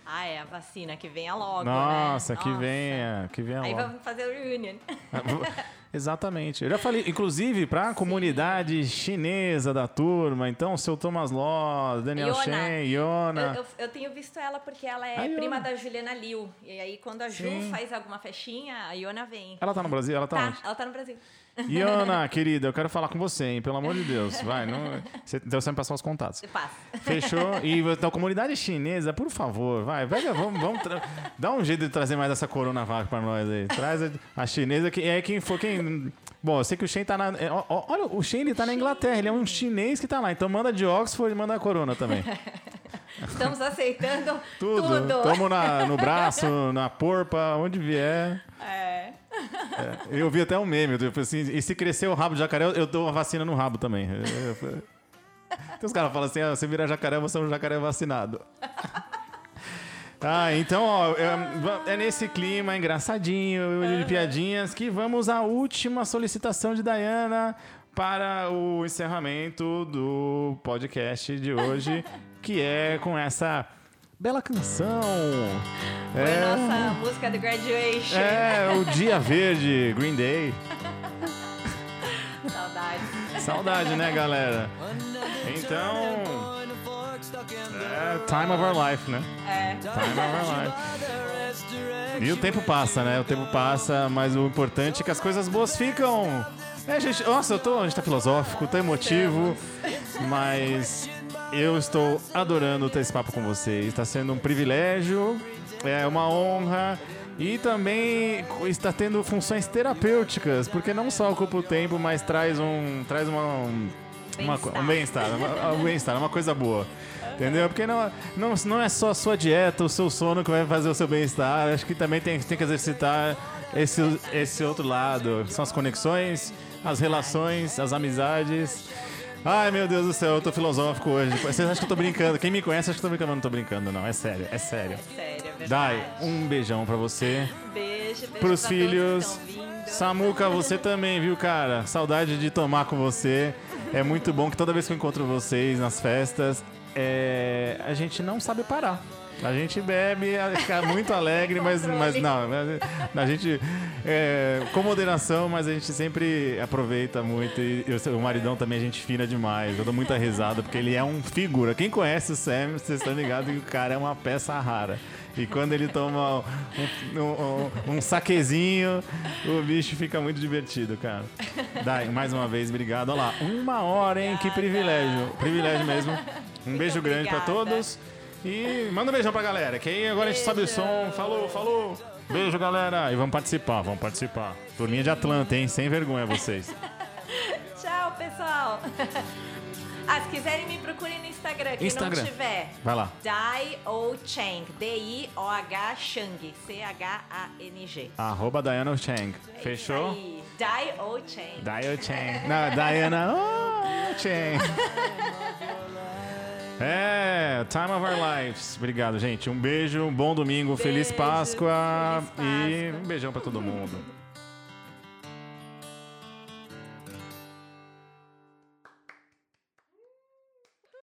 Ah, é a vacina que venha logo, Nossa, né? que venha, que venha Aí logo. vamos fazer o reunion. Exatamente. Eu já falei, inclusive, para a comunidade chinesa da turma, então, o seu Thomas Law, Daniel Iona. Shen, Iona. Eu, eu- eu tenho visto ela porque ela é prima da Juliana Liu. E aí, quando a Ju Sim. faz alguma festinha, a Iona vem. Ela tá no Brasil? Ela tá, Tá, onde? ela tá no Brasil. Iona, querida, eu quero falar com você, hein? Pelo amor de Deus. Vai, não... Você, então você me passar os contatos. Você passa. Fechou? E então, comunidade chinesa, por favor, vai, pega, vamos, vamos tra- dá um jeito de trazer mais essa coronavac pra nós aí. Traz a, a chinesa, que é quem for quem. Bom, eu sei que o Shen tá na. é, ó, ó, olha, o Shen ele tá na Inglaterra, ele é um chinês que tá lá. Então manda de Oxford e manda a corona também. Estamos aceitando Tudo. tudo. Tamo na, no braço, na porpa, onde vier. É. Eu vi até um meme, eu falei assim, e se crescer o rabo de jacaré, eu- dou uma vacina no rabo também. Então os caras falam assim, ah, você virar jacaré, você é um jacaré vacinado. Ah, então, ó, é, é nesse clima engraçadinho, de piadinhas, que vamos à última solicitação de Dayana para o encerramento do podcast de hoje, que é com essa bela canção. Foi É. a nossa música do Graduation. É, o Dia Verde, Green Day. Saudade. Saudade, né, galera? Então. É Time of Our Life, né? É. Time of Our Life. E o tempo passa, né? O tempo passa, mas o importante é que as coisas boas ficam. É, gente, nossa, eu tô, a gente tá filosófico, tá emotivo, mas eu estou adorando ter esse papo com vocês. Está sendo um privilégio, é uma honra e também está tendo funções terapêuticas, porque não só ocupa o tempo, mas traz um, traz uma, um, uma co- um bem-estar, uma- um bem-estar, uma coisa boa. Entendeu? Porque não, não, não é só a sua dieta, o seu sono que vai fazer o seu bem-estar. Acho que também tem, tem que exercitar esse, esse outro lado. São as conexões, as relações, as amizades. Ai, meu Deus do céu, eu tô filosófico hoje. Vocês acham que eu tô brincando? Quem me conhece acha que eu tô brincando, mas não tô brincando, não. É sério, é sério. Sério, é verdade. Dai, um beijão pra você. Beijo, beijo Pros pra filhos. Samuca, você também, viu, cara? Saudade de tomar com você. É muito bom que toda vez que eu encontro vocês nas festas, é, a gente não sabe parar. A gente bebe, fica muito alegre, mas, mas não. A gente, é, com moderação, mas a gente sempre aproveita muito. E eu- o maridão também é gente fina demais. Eu dou muita risada, porque ele é um figura. Quem conhece o Sam, vocês estão ligados que o cara é uma peça rara. E quando ele toma um, um, um, um saquezinho, o bicho fica muito divertido, cara. Dai, mais uma vez, obrigado. Olha lá, uma hora, hein? Que privilégio. Privilégio mesmo. Um beijo grande pra obrigada. todos. E manda um beijão pra galera, que aí agora a gente sobe o som. Falou, falou. Beijo, galera. E vamos participar, vamos participar. Turminha de Atlanta, hein? Sem vergonha vocês. Tchau, pessoal. Ah, se quiserem me procurem no Instagram. Quem Instagram. não tiver. Vai lá. Dai O Chang. D-I-O-H Chang. C-H-A-N-G. Arroba Diana Chang. É Fechou? aí. Dai O Chang. Diana Chang. Não, Diana oh, Chang. É, Time of Our Lives. Obrigado, gente. Um beijo, um bom domingo, feliz Beijo, Páscoa, feliz e Páscoa. um beijão pra todo mundo.